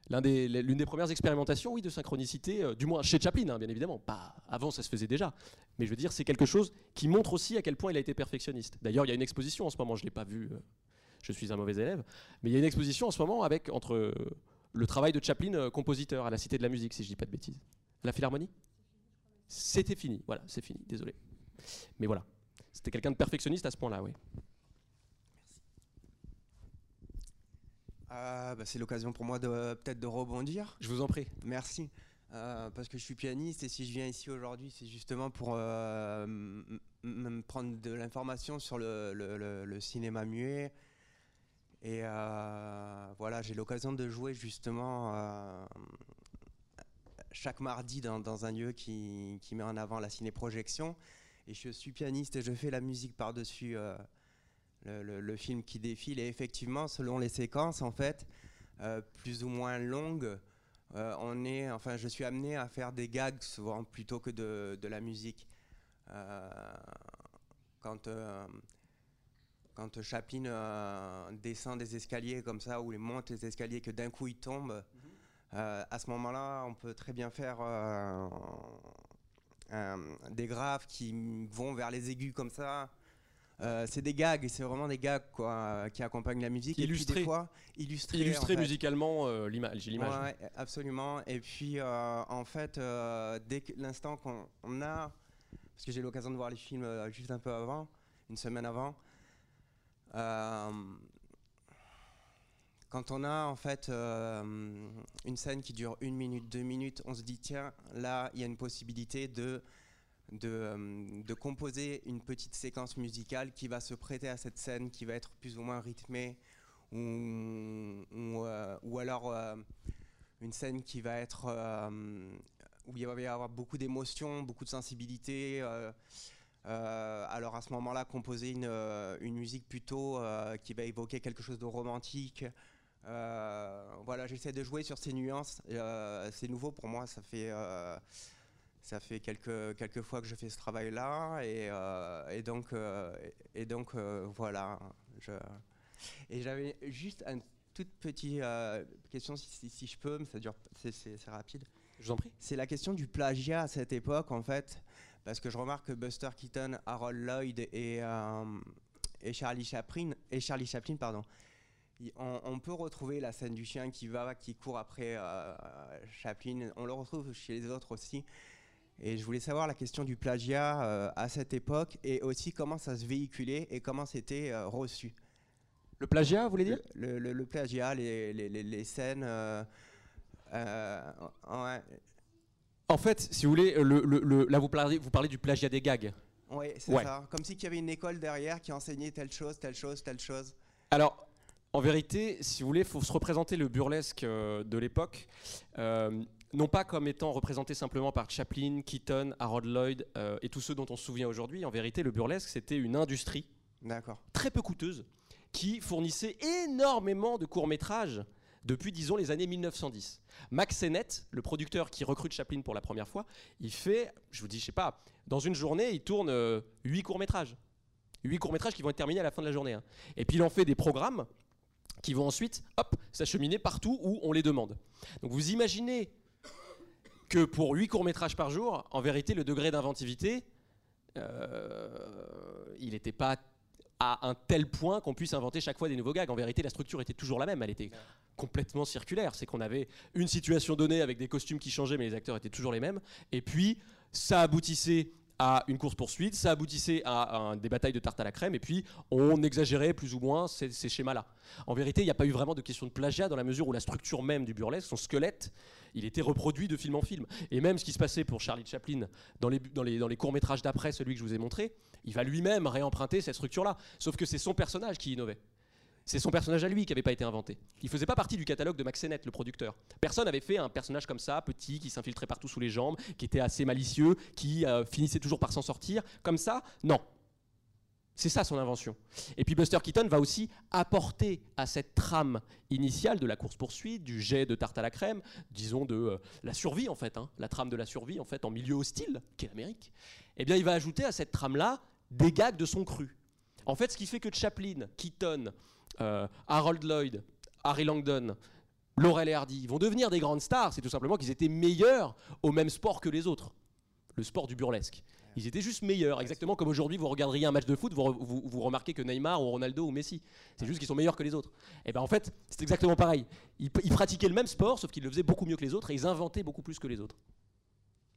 l'une des, premières expérimentations, oui, de synchronicité, euh, du moins chez Chaplin, hein, bien évidemment. Avant, ça se faisait déjà. Mais je veux dire, c'est quelque chose qui montre aussi à quel point il a été perfectionniste. D'ailleurs, il y a une exposition en ce moment, je ne l'ai pas vue, euh, je suis un mauvais élève, mais il y a une exposition en ce moment avec, entre euh, le travail de Chaplin, compositeur, à la Cité de la Musique, si je ne dis pas de bêtises. La Philharmonie? C'était fini, voilà, c'est fini, désolé. Mais voilà, c'était quelqu'un de perfectionniste à ce point-là, oui. Bah, c'est l'occasion pour moi de peut-être de rebondir. Je vous en prie. Merci. Euh, parce que je suis pianiste et si je viens ici aujourd'hui, c'est justement pour euh, me prendre de l'information sur le, cinéma muet. Et euh, voilà, j'ai l'occasion de jouer justement chaque mardi dans, un lieu qui, qui, met en avant la ciné-projection. Et je suis pianiste et je fais la musique par-dessus le, film qui défile. Et effectivement, selon les séquences, en fait, euh, plus ou moins longues, euh, on est, enfin, je suis amené à faire des gags souvent plutôt que de, la musique. Euh, quand, quand Chaplin descend des escaliers comme ça, ou il monte les escaliers, que d'un coup il tombe, mhm. à ce moment-là, on peut très bien faire des graves qui vont vers les aigus comme ça. Euh, c'est des gags, c'est vraiment des gags quoi, qui accompagnent la musique. Illustré. Et puis des fois, illustré. Illustré musicalement euh, l'image. Ouais, absolument. Et puis euh, en fait, dès l'instant qu'on a, parce que j'ai l'occasion de voir les films juste un peu avant, une semaine avant, quand on a en fait une scène qui dure une minute, deux minutes, on se dit tiens, là, il y a une possibilité de, de, euh, de composer une petite séquence musicale qui va se prêter à cette scène, qui va être plus ou moins rythmée, ou, ou, euh, alors euh, une scène qui va être où il va y avoir beaucoup d'émotions, beaucoup de sensibilité. alors à ce moment-là, composer une, une musique plutôt qui va évoquer quelque chose de romantique. Voilà, j'essaie de jouer sur ces nuances. C'est nouveau pour moi, ça fait, ça fait quelques, quelques fois que je fais ce travail-là. Et, euh, et donc, euh, et donc euh, voilà. Je... Et j'avais juste une toute petite euh, question, si, si- si je peux, mais ça dure, c'est- rapide. Je vous en prie. C'est la question du plagiat à cette époque, en fait, parce que je remarque que Buster Keaton, Harold Lloyd et, euh, et Charlie Chaplin, et Charlie Chaplin, pardon, on, on peut retrouver la scène du chien qui va, qui court après euh, Chaplin. On le retrouve chez les autres aussi. Et je voulais savoir la question du plagiat euh, à cette époque et aussi comment ça se véhiculait et comment c'était euh, reçu. Le plagiat, vous voulez dire? Le, le- le plagiat, les, les- les- les scènes. euh, ouais. En fait, si vous voulez, le, le- le- là vous parlez, vous parlez du plagiat des gags. Oui, c'est Ouais. ça. Comme si qu'il y avait une école derrière qui enseignait telle chose, telle chose, telle chose. Alors, en vérité, si vous voulez, il faut se représenter le burlesque de l'époque, euh, non pas comme étant représenté simplement par Chaplin, Keaton, Harold Lloyd euh, et tous ceux dont on se souvient aujourd'hui. En vérité, le burlesque, c'était une industrie très peu coûteuse qui fournissait énormément de courts-métrages depuis, disons, les années 1910. Max Sennett, le producteur qui recrute Chaplin pour la première fois, il fait, je vous dis, je sais pas, dans une journée, il tourne euh, huit courts-métrages. Huit courts-métrages qui vont être terminés à la fin de la journée. hein. Et puis il en fait des programmes qui vont ensuite, hop, s'acheminer partout où on les demande. Donc vous imaginez que pour huit courts-métrages par jour, en vérité, le degré d'inventivité, euh, il n'était pas à un tel point qu'on puisse inventer chaque fois des nouveaux gags. En vérité, la structure était toujours la même. Elle était complètement circulaire. C'est qu'on avait une situation donnée avec des costumes qui changeaient, mais les acteurs étaient toujours les mêmes. Et puis, ça aboutissait à une course-poursuite, ça aboutissait à, à des batailles de tarte à la crème, et puis on exagérait plus ou moins ces, ces schémas-là. En vérité, il n'y a pas eu vraiment de question de plagiat dans la mesure où la structure même du burlesque, son squelette, il était reproduit de film en film. Et même ce qui se passait pour Charlie Chaplin dans les, courts-métrages d'après, celui que je vous ai montré, il va lui-même réemprunter cette structure-là. Sauf que c'est son personnage qui innovait. C'est son personnage à lui qui n'avait pas été inventé. Il faisait pas partie du catalogue de Max Sennett, le producteur. Personne n'avait fait un personnage comme ça, petit, qui s'infiltrait partout sous les jambes, qui était assez malicieux, qui euh, finissait toujours par s'en sortir. Comme ça, non. C'est ça son invention. Et puis Buster Keaton va aussi apporter à cette trame initiale de la course-poursuite, du jet de tarte à la crème, disons de euh, la survie en fait, hein, la trame de la survie en fait en milieu hostile, qui est l'Amérique. Eh bien, il va ajouter à cette trame-là des gags de son cru. En fait, ce qui fait que Chaplin, Keaton, euh, Harold Lloyd, Harry Langdon, Laurel et Hardy vont devenir des grandes stars, c'est tout simplement qu'ils étaient meilleurs au même sport que les autres, le sport du burlesque. Ils étaient juste meilleurs, exactement comme aujourd'hui vous regarderiez un match de foot, vous, vous- remarquez que Neymar ou Ronaldo ou Messi, c'est juste qu'ils sont meilleurs que les autres. Et ben en fait, c'est exactement pareil. Ils, pratiquaient le même sport, sauf qu'ils le faisaient beaucoup mieux que les autres et ils inventaient beaucoup plus que les autres.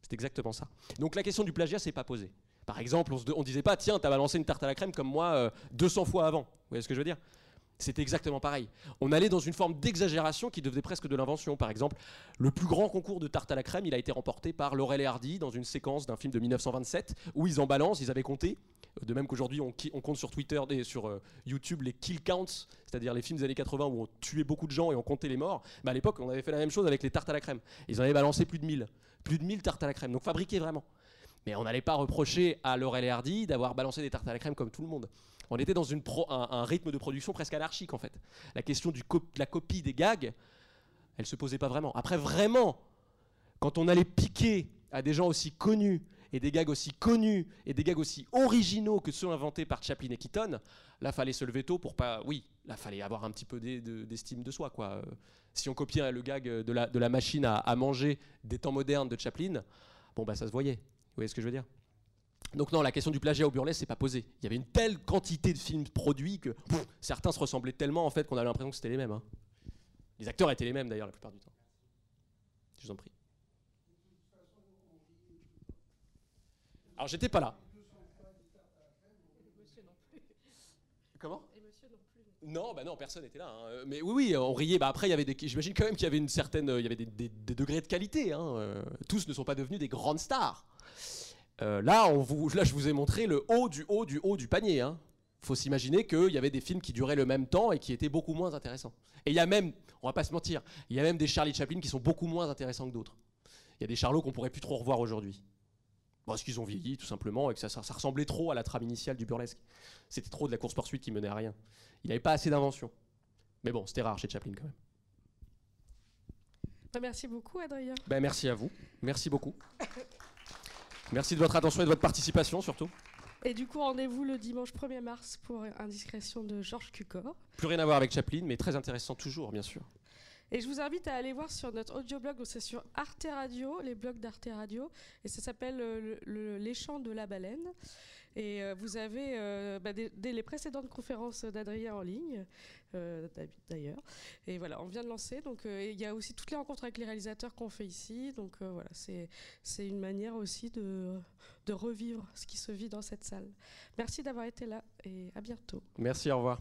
C'est exactement ça. Donc la question du plagiat, c'est pas posée. Par exemple, on, on disait pas, tiens, t'as balancé une tarte à la crème comme moi euh, 200 fois avant. Vous voyez ce que je veux dire? C'était exactement pareil. On allait dans une forme d'exagération qui devenait presque de l'invention. Par exemple, le plus grand concours de tarte à la crème, il a été remporté par Laurel et Hardy dans une séquence d'un film de 1927 où ils en balancent, ils avaient compté. De même qu'aujourd'hui, on, compte sur Twitter et sur euh, YouTube les kill counts, c'est-à-dire les films des années 80 où on tuait beaucoup de gens et on comptait les morts. À l'époque, on avait fait la même chose avec les tartes à la crème. Ils en avaient balancé plus de 1000. Plus de 1000 tartes à la crème. Donc fabriquées vraiment. Mais on n'allait pas reprocher à Laurel et Hardy d'avoir balancé des tartes à la crème comme tout le monde. On était dans un, rythme de production presque anarchique en fait. La question de la copie des gags, elle se posait pas vraiment. Après vraiment, quand on allait piquer à des gens aussi connus et des gags aussi connus et des gags aussi originaux que ceux inventés par Chaplin et Keaton, là fallait se lever tôt pour pas. Oui, là fallait avoir un petit peu d'e- de- d'estime de soi quoi. Euh, Si on copiait le gag de la, machine à, à manger des temps modernes de Chaplin, bon bah ça se voyait. Vous voyez ce que je veux dire? Donc non, la question du plagiat au burlesque, c'est pas posé. Il y avait une telle quantité de films produits que certains se ressemblaient tellement en fait qu'on avait l'impression que c'était les mêmes. hein. Les acteurs étaient les mêmes d'ailleurs la plupart du temps. Je vous en prie. Alors j'étais pas là. Comment? Non bah non, personne n'était là. hein. Mais oui, oui, on riait. Bah après, il y avait des. J'imagine quand même qu'il y avait une certaine, il y avait des degrés de qualité. hein. Euh, Tous ne sont pas devenus des grandes stars. Euh, là, on vous, là, je vous ai montré le haut du haut du haut du panier. Hein. Faut s'imaginer qu'il y avait des films qui duraient le même temps et qui étaient beaucoup moins intéressants. Et il y a même, on va pas se mentir, il y a même des Charlie Chaplin qui sont beaucoup moins intéressants que d'autres. Il y a des Charlots qu'on pourrait plus trop revoir aujourd'hui. Parce qu'ils ont vieilli, tout simplement, et que ça, ça- ça ressemblait trop à la trame initiale du burlesque. C'était trop de la course-poursuite qui menait à rien. Il n'avait pas assez d'invention. Mais bon, c'était rare chez Chaplin quand même. Bah, merci beaucoup, Adrien. Ben, merci à vous. Merci beaucoup. Merci de votre attention et de votre participation surtout. Et du coup, rendez-vous le dimanche 1er mars pour Indiscrétion de Georges Cucor. Plus rien à voir avec Chaplin, mais très intéressant toujours, bien sûr. Et je vous invite à aller voir sur notre audioblog, c'est sur Arte Radio, les blogs d'Arte Radio, et ça s'appelle euh, le- le- Les chants de la baleine. Et euh, vous avez euh, bah, dès, les précédentes conférences d'Adrien en ligne, euh, d'ailleurs. Et voilà, on vient de lancer. Donc il y a aussi toutes les rencontres avec les réalisateurs qu'on fait ici. Donc voilà, c'est une manière aussi de, de revivre ce qui se vit dans cette salle. Merci d'avoir été là et à bientôt. Merci, au revoir.